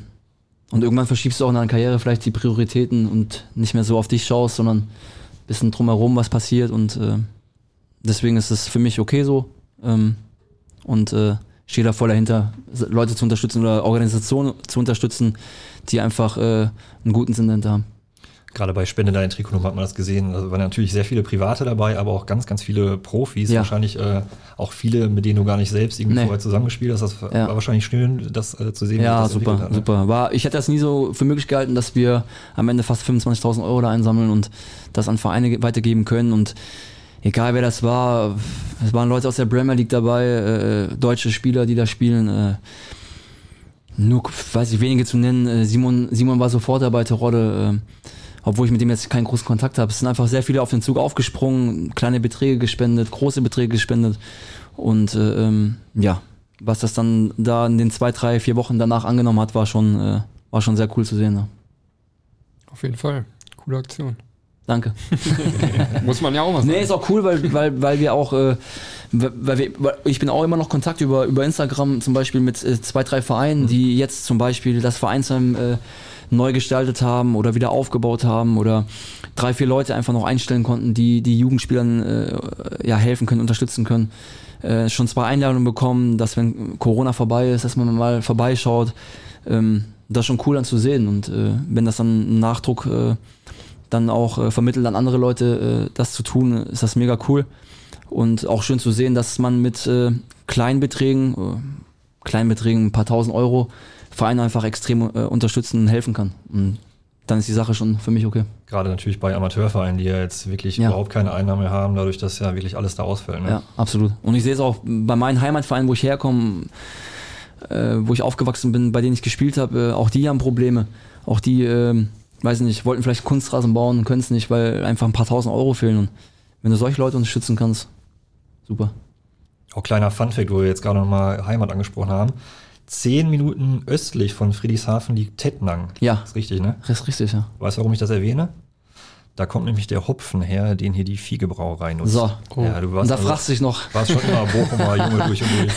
und irgendwann verschiebst du auch in deiner Karriere vielleicht die Prioritäten und nicht mehr so auf dich schaust, sondern ein bisschen drumherum, was passiert und äh, deswegen ist es für mich okay so. Ähm, und äh, stehe da voll dahinter, Leute zu unterstützen oder Organisationen zu unterstützen, die einfach äh, einen guten Sinn dahinter haben. Gerade bei Spende deine Trikotnummer hat man das gesehen. Da waren natürlich sehr viele Private dabei, aber auch ganz, ganz viele Profis. Ja. Wahrscheinlich äh, auch viele, mit denen du gar nicht selbst irgendwie nee. vorher zusammengespielt hast. Das ja. war wahrscheinlich schön, das äh, zu sehen. Ja, super, hat, ne? super. War, ich hätte das nie so für möglich gehalten, dass wir am Ende fast 25.000 Euro da einsammeln und das an Vereine weitergeben können. Und egal wer das war, es waren Leute aus der Premier League dabei, äh, deutsche Spieler, die da spielen. Äh, nur, weiß ich, wenige zu nennen. Äh, Simon, Simon war sofort dabei, Terodde. Äh, obwohl ich mit dem jetzt keinen großen Kontakt habe. Es sind einfach sehr viele auf den Zug aufgesprungen, kleine Beträge gespendet, große Beträge gespendet. Und äh, ähm, ja, was das dann da in den zwei, drei, vier Wochen danach angenommen hat, war schon, äh, war schon sehr cool zu sehen. Ne? Auf jeden Fall. Coole Aktion. Danke. Muss man ja auch was sagen. Nee, ist auch cool, weil, weil, weil wir auch, äh, weil wir, weil ich bin auch immer noch Kontakt über, über Instagram zum Beispiel mit äh, zwei, drei Vereinen, mhm. die jetzt zum Beispiel das Vereinsheim äh, neu gestaltet haben oder wieder aufgebaut haben oder drei, vier Leute einfach noch einstellen konnten, die die Jugendspielern äh, ja, helfen können, unterstützen können. Äh, schon zwei Einladungen bekommen, dass wenn Corona vorbei ist, dass man mal vorbeischaut. Ähm, das ist schon cool dann zu sehen und äh, wenn das dann Nachdruck äh, dann auch äh, vermittelt an andere Leute, äh, das zu tun, ist das mega cool. Und auch schön zu sehen, dass man mit Kleinbeträgen, äh, Kleinbeträgen, ein paar tausend Euro, Vereine einfach extrem äh, unterstützen und helfen kann. Und dann ist die Sache schon für mich okay. Gerade natürlich bei Amateurvereinen, die ja jetzt wirklich Ja. überhaupt keine Einnahmen mehr haben, dadurch, dass ja wirklich alles da ausfällt. Ne? Ja, absolut. Und ich sehe es auch bei meinen Heimatvereinen, wo ich herkomme, äh, wo ich aufgewachsen bin, bei denen ich gespielt habe, äh, auch die haben Probleme. Auch die, ähm, weiß nicht, wollten vielleicht Kunstrasen bauen und können es nicht, weil einfach ein paar tausend Euro fehlen. Und wenn du solche Leute unterstützen kannst, super. Auch kleiner Funfact, wo wir jetzt gerade nochmal Heimat angesprochen haben. Zehn Minuten östlich von Friedrichshafen liegt Tettnang. Ja. Ist richtig, ne? Das ist richtig, ja. Weißt du, warum ich das erwähne? Da kommt nämlich der Hopfen her, den hier die Fiegebrauerei nutzt. So. Ja, du Und warst, da also, fragst du dich noch, warst schon immer Bochumer Junge durch und durch.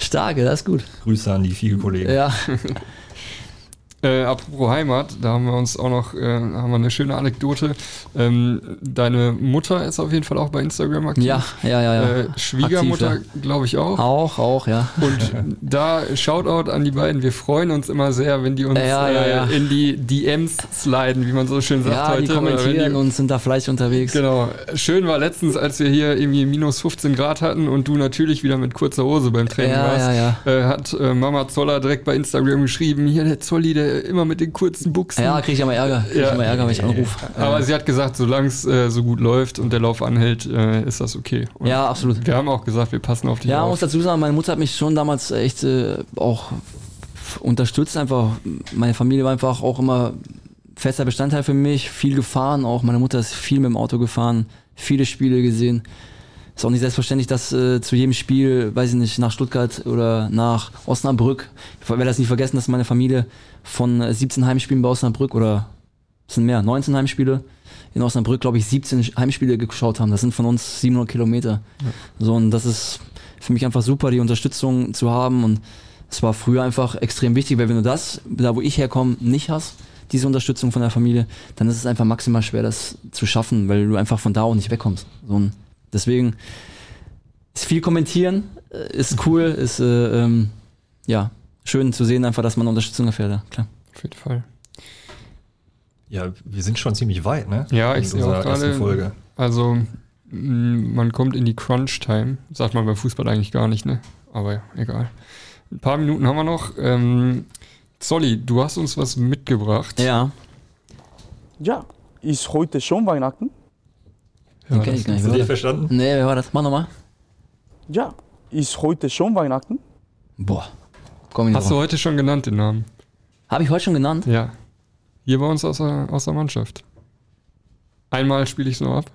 starke, das ist gut. Grüße an die Fiege-Kollegen. Ja, Äh, apropos Heimat, da haben wir uns auch noch, äh, haben wir eine schöne Anekdote. Ähm, deine Mutter ist auf jeden Fall auch bei Instagram aktiv. ja, ja, ja. ja. Äh, Schwiegermutter, glaube ich auch. Auch, auch, ja. Und da Shoutout an die beiden. Wir freuen uns immer sehr, wenn die uns Ja, ja. Äh, in die DMs sliden, wie man so schön sagt Ja, heute. die kommentieren die- und sind da fleißig unterwegs. Genau. Schön war letztens, als wir hier irgendwie minus 15 Grad hatten und du natürlich wieder mit kurzer Hose beim Training Ja, warst, ja, Äh, hat äh, Mama Zoller direkt bei Instagram geschrieben, hier der Zolli, der immer mit den kurzen Buchsen. Ja, krieg ich immer Ärger. Krieg ich immer Ärger, wenn ich anrufe. Aber sie hat gesagt, solange es äh, so gut läuft und der Lauf anhält, äh, ist das okay. Und Ja, absolut. Wir haben auch gesagt, wir passen auf dich Ja, man muss auf. dazu sagen, meine Mutter hat mich schon damals echt äh, auch unterstützt. Einfach, meine Familie war einfach auch immer fester Bestandteil für mich. Viel gefahren, auch meine Mutter ist viel mit dem Auto gefahren, viele Spiele gesehen. Ist auch nicht selbstverständlich, dass äh, zu jedem Spiel, weiß ich nicht, nach Stuttgart oder nach Osnabrück, ich werde das nicht vergessen, dass meine Familie von äh, 17 Heimspielen bei Osnabrück oder es sind mehr, 19 Heimspiele in Osnabrück, glaube ich, 17 Heimspiele geschaut haben. Das sind von uns 700 Kilometer. So, und das ist für mich einfach super, die Unterstützung zu haben. Und es war früher einfach extrem wichtig, weil wenn du das, da wo ich herkomme, nicht hast, diese Unterstützung von der Familie, dann ist es einfach maximal schwer, das zu schaffen, weil du einfach von da auch nicht wegkommst. So, und deswegen ist viel kommentieren, äh, ist cool, ist äh, ähm, ja schön zu sehen, einfach, dass man Unterstützung erfährt. Ja, klar. Auf jeden Fall. Ja, wir sind schon ziemlich weit, ne? Ja, ich sehe auch unserer ersten gerade- Folge. Also, man kommt in die Crunch-Time. Sagt man beim Fußball eigentlich gar nicht, ne? Aber ja, egal. Ein paar Minuten haben wir noch. Ähm, Zolli, du hast uns was mitgebracht. Ja, Ja, ist heute schon Weihnachten? Den kenn ich gar nicht. Hast du das? verstanden? Nee, wer war das? Mach nochmal. Ja, ist heute schon Weihnachten? Boah. Komm ich Hast du heute schon genannt den Namen? Habe ich heute schon genannt? Ja. Hier bei uns aus der, aus der Mannschaft. Einmal spiele ich es noch ab.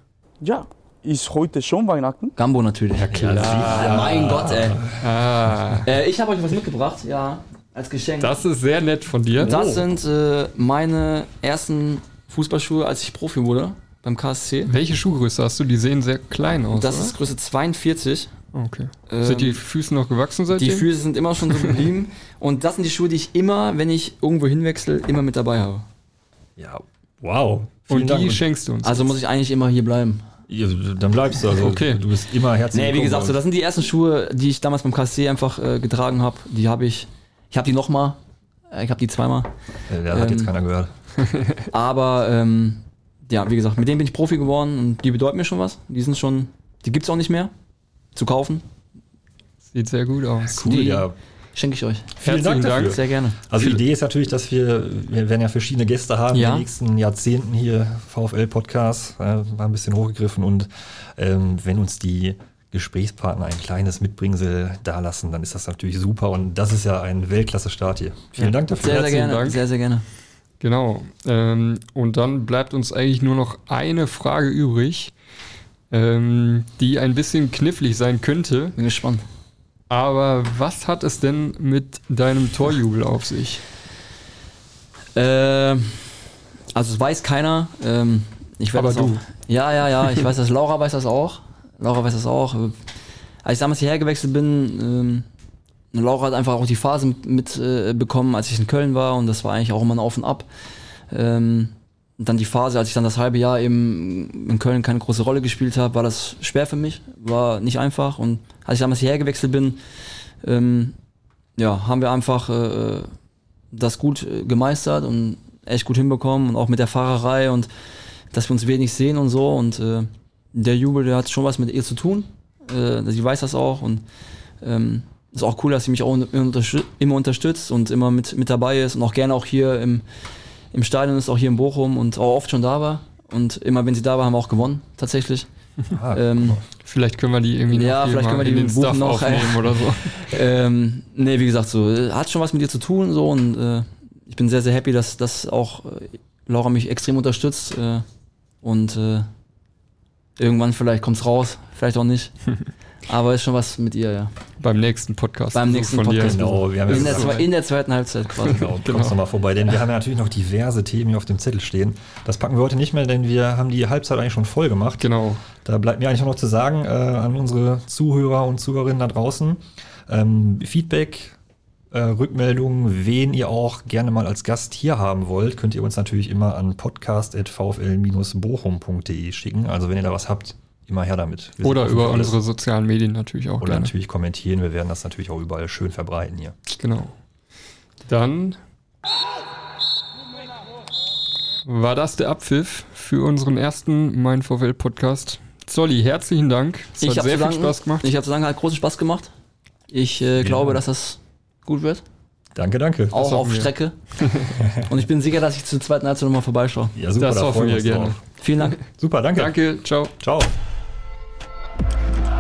Ja, ist heute schon Weihnachten? Gambo natürlich. Ja, klar. mein Gott, ey. Ah, Äh, ich habe euch was mitgebracht, ja, als Geschenk. das ist sehr nett von dir. Das sind äh, meine ersten Fußballschuhe, als ich Profi wurde beim KSC. Welche Schuhgröße hast du? Die sehen sehr klein aus. Das oder? ist Größe 42. Okay. Ähm, sind die Füße noch gewachsen seitdem? Die Füße sind immer schon so geblieben. Und das sind die Schuhe, die ich immer, wenn ich irgendwo hinwechsel, immer mit dabei habe. Ja, wow. Vielen Und die Dank. schenkst du uns. Also muss ich eigentlich immer hier bleiben. Ja, dann bleibst du. Also Okay. Du bist immer herzlich Nee, wie willkommen gesagt, so, das sind die ersten Schuhe, die ich damals beim KSC einfach äh, getragen habe. Die habe ich. Ich habe die nochmal. Ich habe die zweimal. Äh, Der hat ähm, jetzt keiner gehört. Aber ähm, ja, wie gesagt, mit denen bin ich Profi geworden und die bedeuten mir schon was. Die sind schon, die gibt's auch nicht mehr zu kaufen. Sieht sehr gut aus. Cool, die- ja. Schenke ich euch. Vielen Herzlichen Dank dafür. Dank. Sehr gerne. Also die Idee ist natürlich, dass wir, wir werden ja verschiedene Gäste haben in Ja. den nächsten Jahrzehnten hier, VfL-Podcast, äh, mal ein bisschen hochgegriffen und ähm, wenn uns die Gesprächspartner ein kleines Mitbringsel dalassen, dann ist das natürlich super und das ist ja ein Weltklasse-Start hier. Vielen Dank dafür. Sehr, sehr Herzlichen gerne. Dank. Sehr, sehr gerne. Genau. Ähm, und dann bleibt uns eigentlich nur noch eine Frage übrig, ähm, die ein bisschen knifflig sein könnte. Bin gespannt. Aber was hat es denn mit deinem Torjubel auf sich? Ähm, also es weiß keiner. Ähm, ich werde Aber du. Auch, ja, ja, ja. Ich weiß das. Laura weiß das auch. Laura weiß das auch. Als ich damals hierher gewechselt bin, ähm, Laura hat einfach auch die Phase mit, mit äh, als ich in Köln war und das war eigentlich auch immer ein Auf und Ab. Ähm, dann die Phase, als ich dann das halbe Jahr eben in Köln keine große Rolle gespielt habe, war das schwer für mich, war nicht einfach. Und als ich damals hierher gewechselt bin, ähm, ja, haben wir einfach äh, das gut äh, gemeistert und echt gut hinbekommen und auch mit der Fahrerei und dass wir uns wenig sehen und so. Und äh, der Jubel, der hat schon was mit ihr zu tun. Äh, sie weiß das auch und Ähm, ist auch cool, dass sie mich auch immer unterstützt und immer mit, mit dabei ist und auch gerne auch hier im, im Stadion ist, auch hier in Bochum und auch oft schon da war. Und immer wenn sie da war, haben wir auch gewonnen, tatsächlich. Ah, Ähm, Vielleicht können wir die irgendwie Ja, vielleicht können wir die in den Stuff noch, aufnehmen oder so. ähm, nee, wie gesagt, so, äh, hat schon was mit dir zu tun, so und äh, ich bin sehr, sehr happy, dass, dass auch äh, Laura mich extrem unterstützt äh, und äh, irgendwann vielleicht kommt's raus, vielleicht auch nicht. Aber ist schon was mit ihr, ja. Beim nächsten Podcast. Beim nächsten von dir. Podcast. Genau, wir haben In der, jetzt zwe- in der zweiten Halbzeit quasi. Genau, kommst nochmal vorbei, denn wir haben ja natürlich noch diverse Themen hier auf dem Zettel stehen. Das packen wir heute nicht mehr, denn wir haben die Halbzeit eigentlich schon voll gemacht. Genau. Da bleibt mir eigentlich nur noch zu sagen äh, an unsere Zuhörer und Zuhörerinnen da draußen, ähm, Feedback, äh, Rückmeldungen, wen ihr auch gerne mal als Gast hier haben wollt, könnt ihr uns natürlich immer an podcast.vfl-bochum.de schicken. Also wenn ihr da was habt, immer her damit. Wir Oder über alles. unsere sozialen Medien natürlich auch Oder gerne. natürlich kommentieren. Wir werden das natürlich auch überall schön verbreiten hier. Genau. Dann war das der Abpfiff für unseren ersten Mein VfL Podcast. Zolli, herzlichen Dank. Es Ich hat habe sehr viel danken. Spaß gemacht. Ich habe zu danken, hat großen Spaß gemacht. Ich äh, glaube, dass das gut wird. Danke, danke. Auch auf wir. Strecke. und ich bin sicher, dass ich zur zweiten Halbzeit nochmal vorbeischaue. Ja, super, Das da hoffen freuen wir uns gerne. drauf. Vielen Dank. Super, danke. Danke, ciao. Ciao. Bye.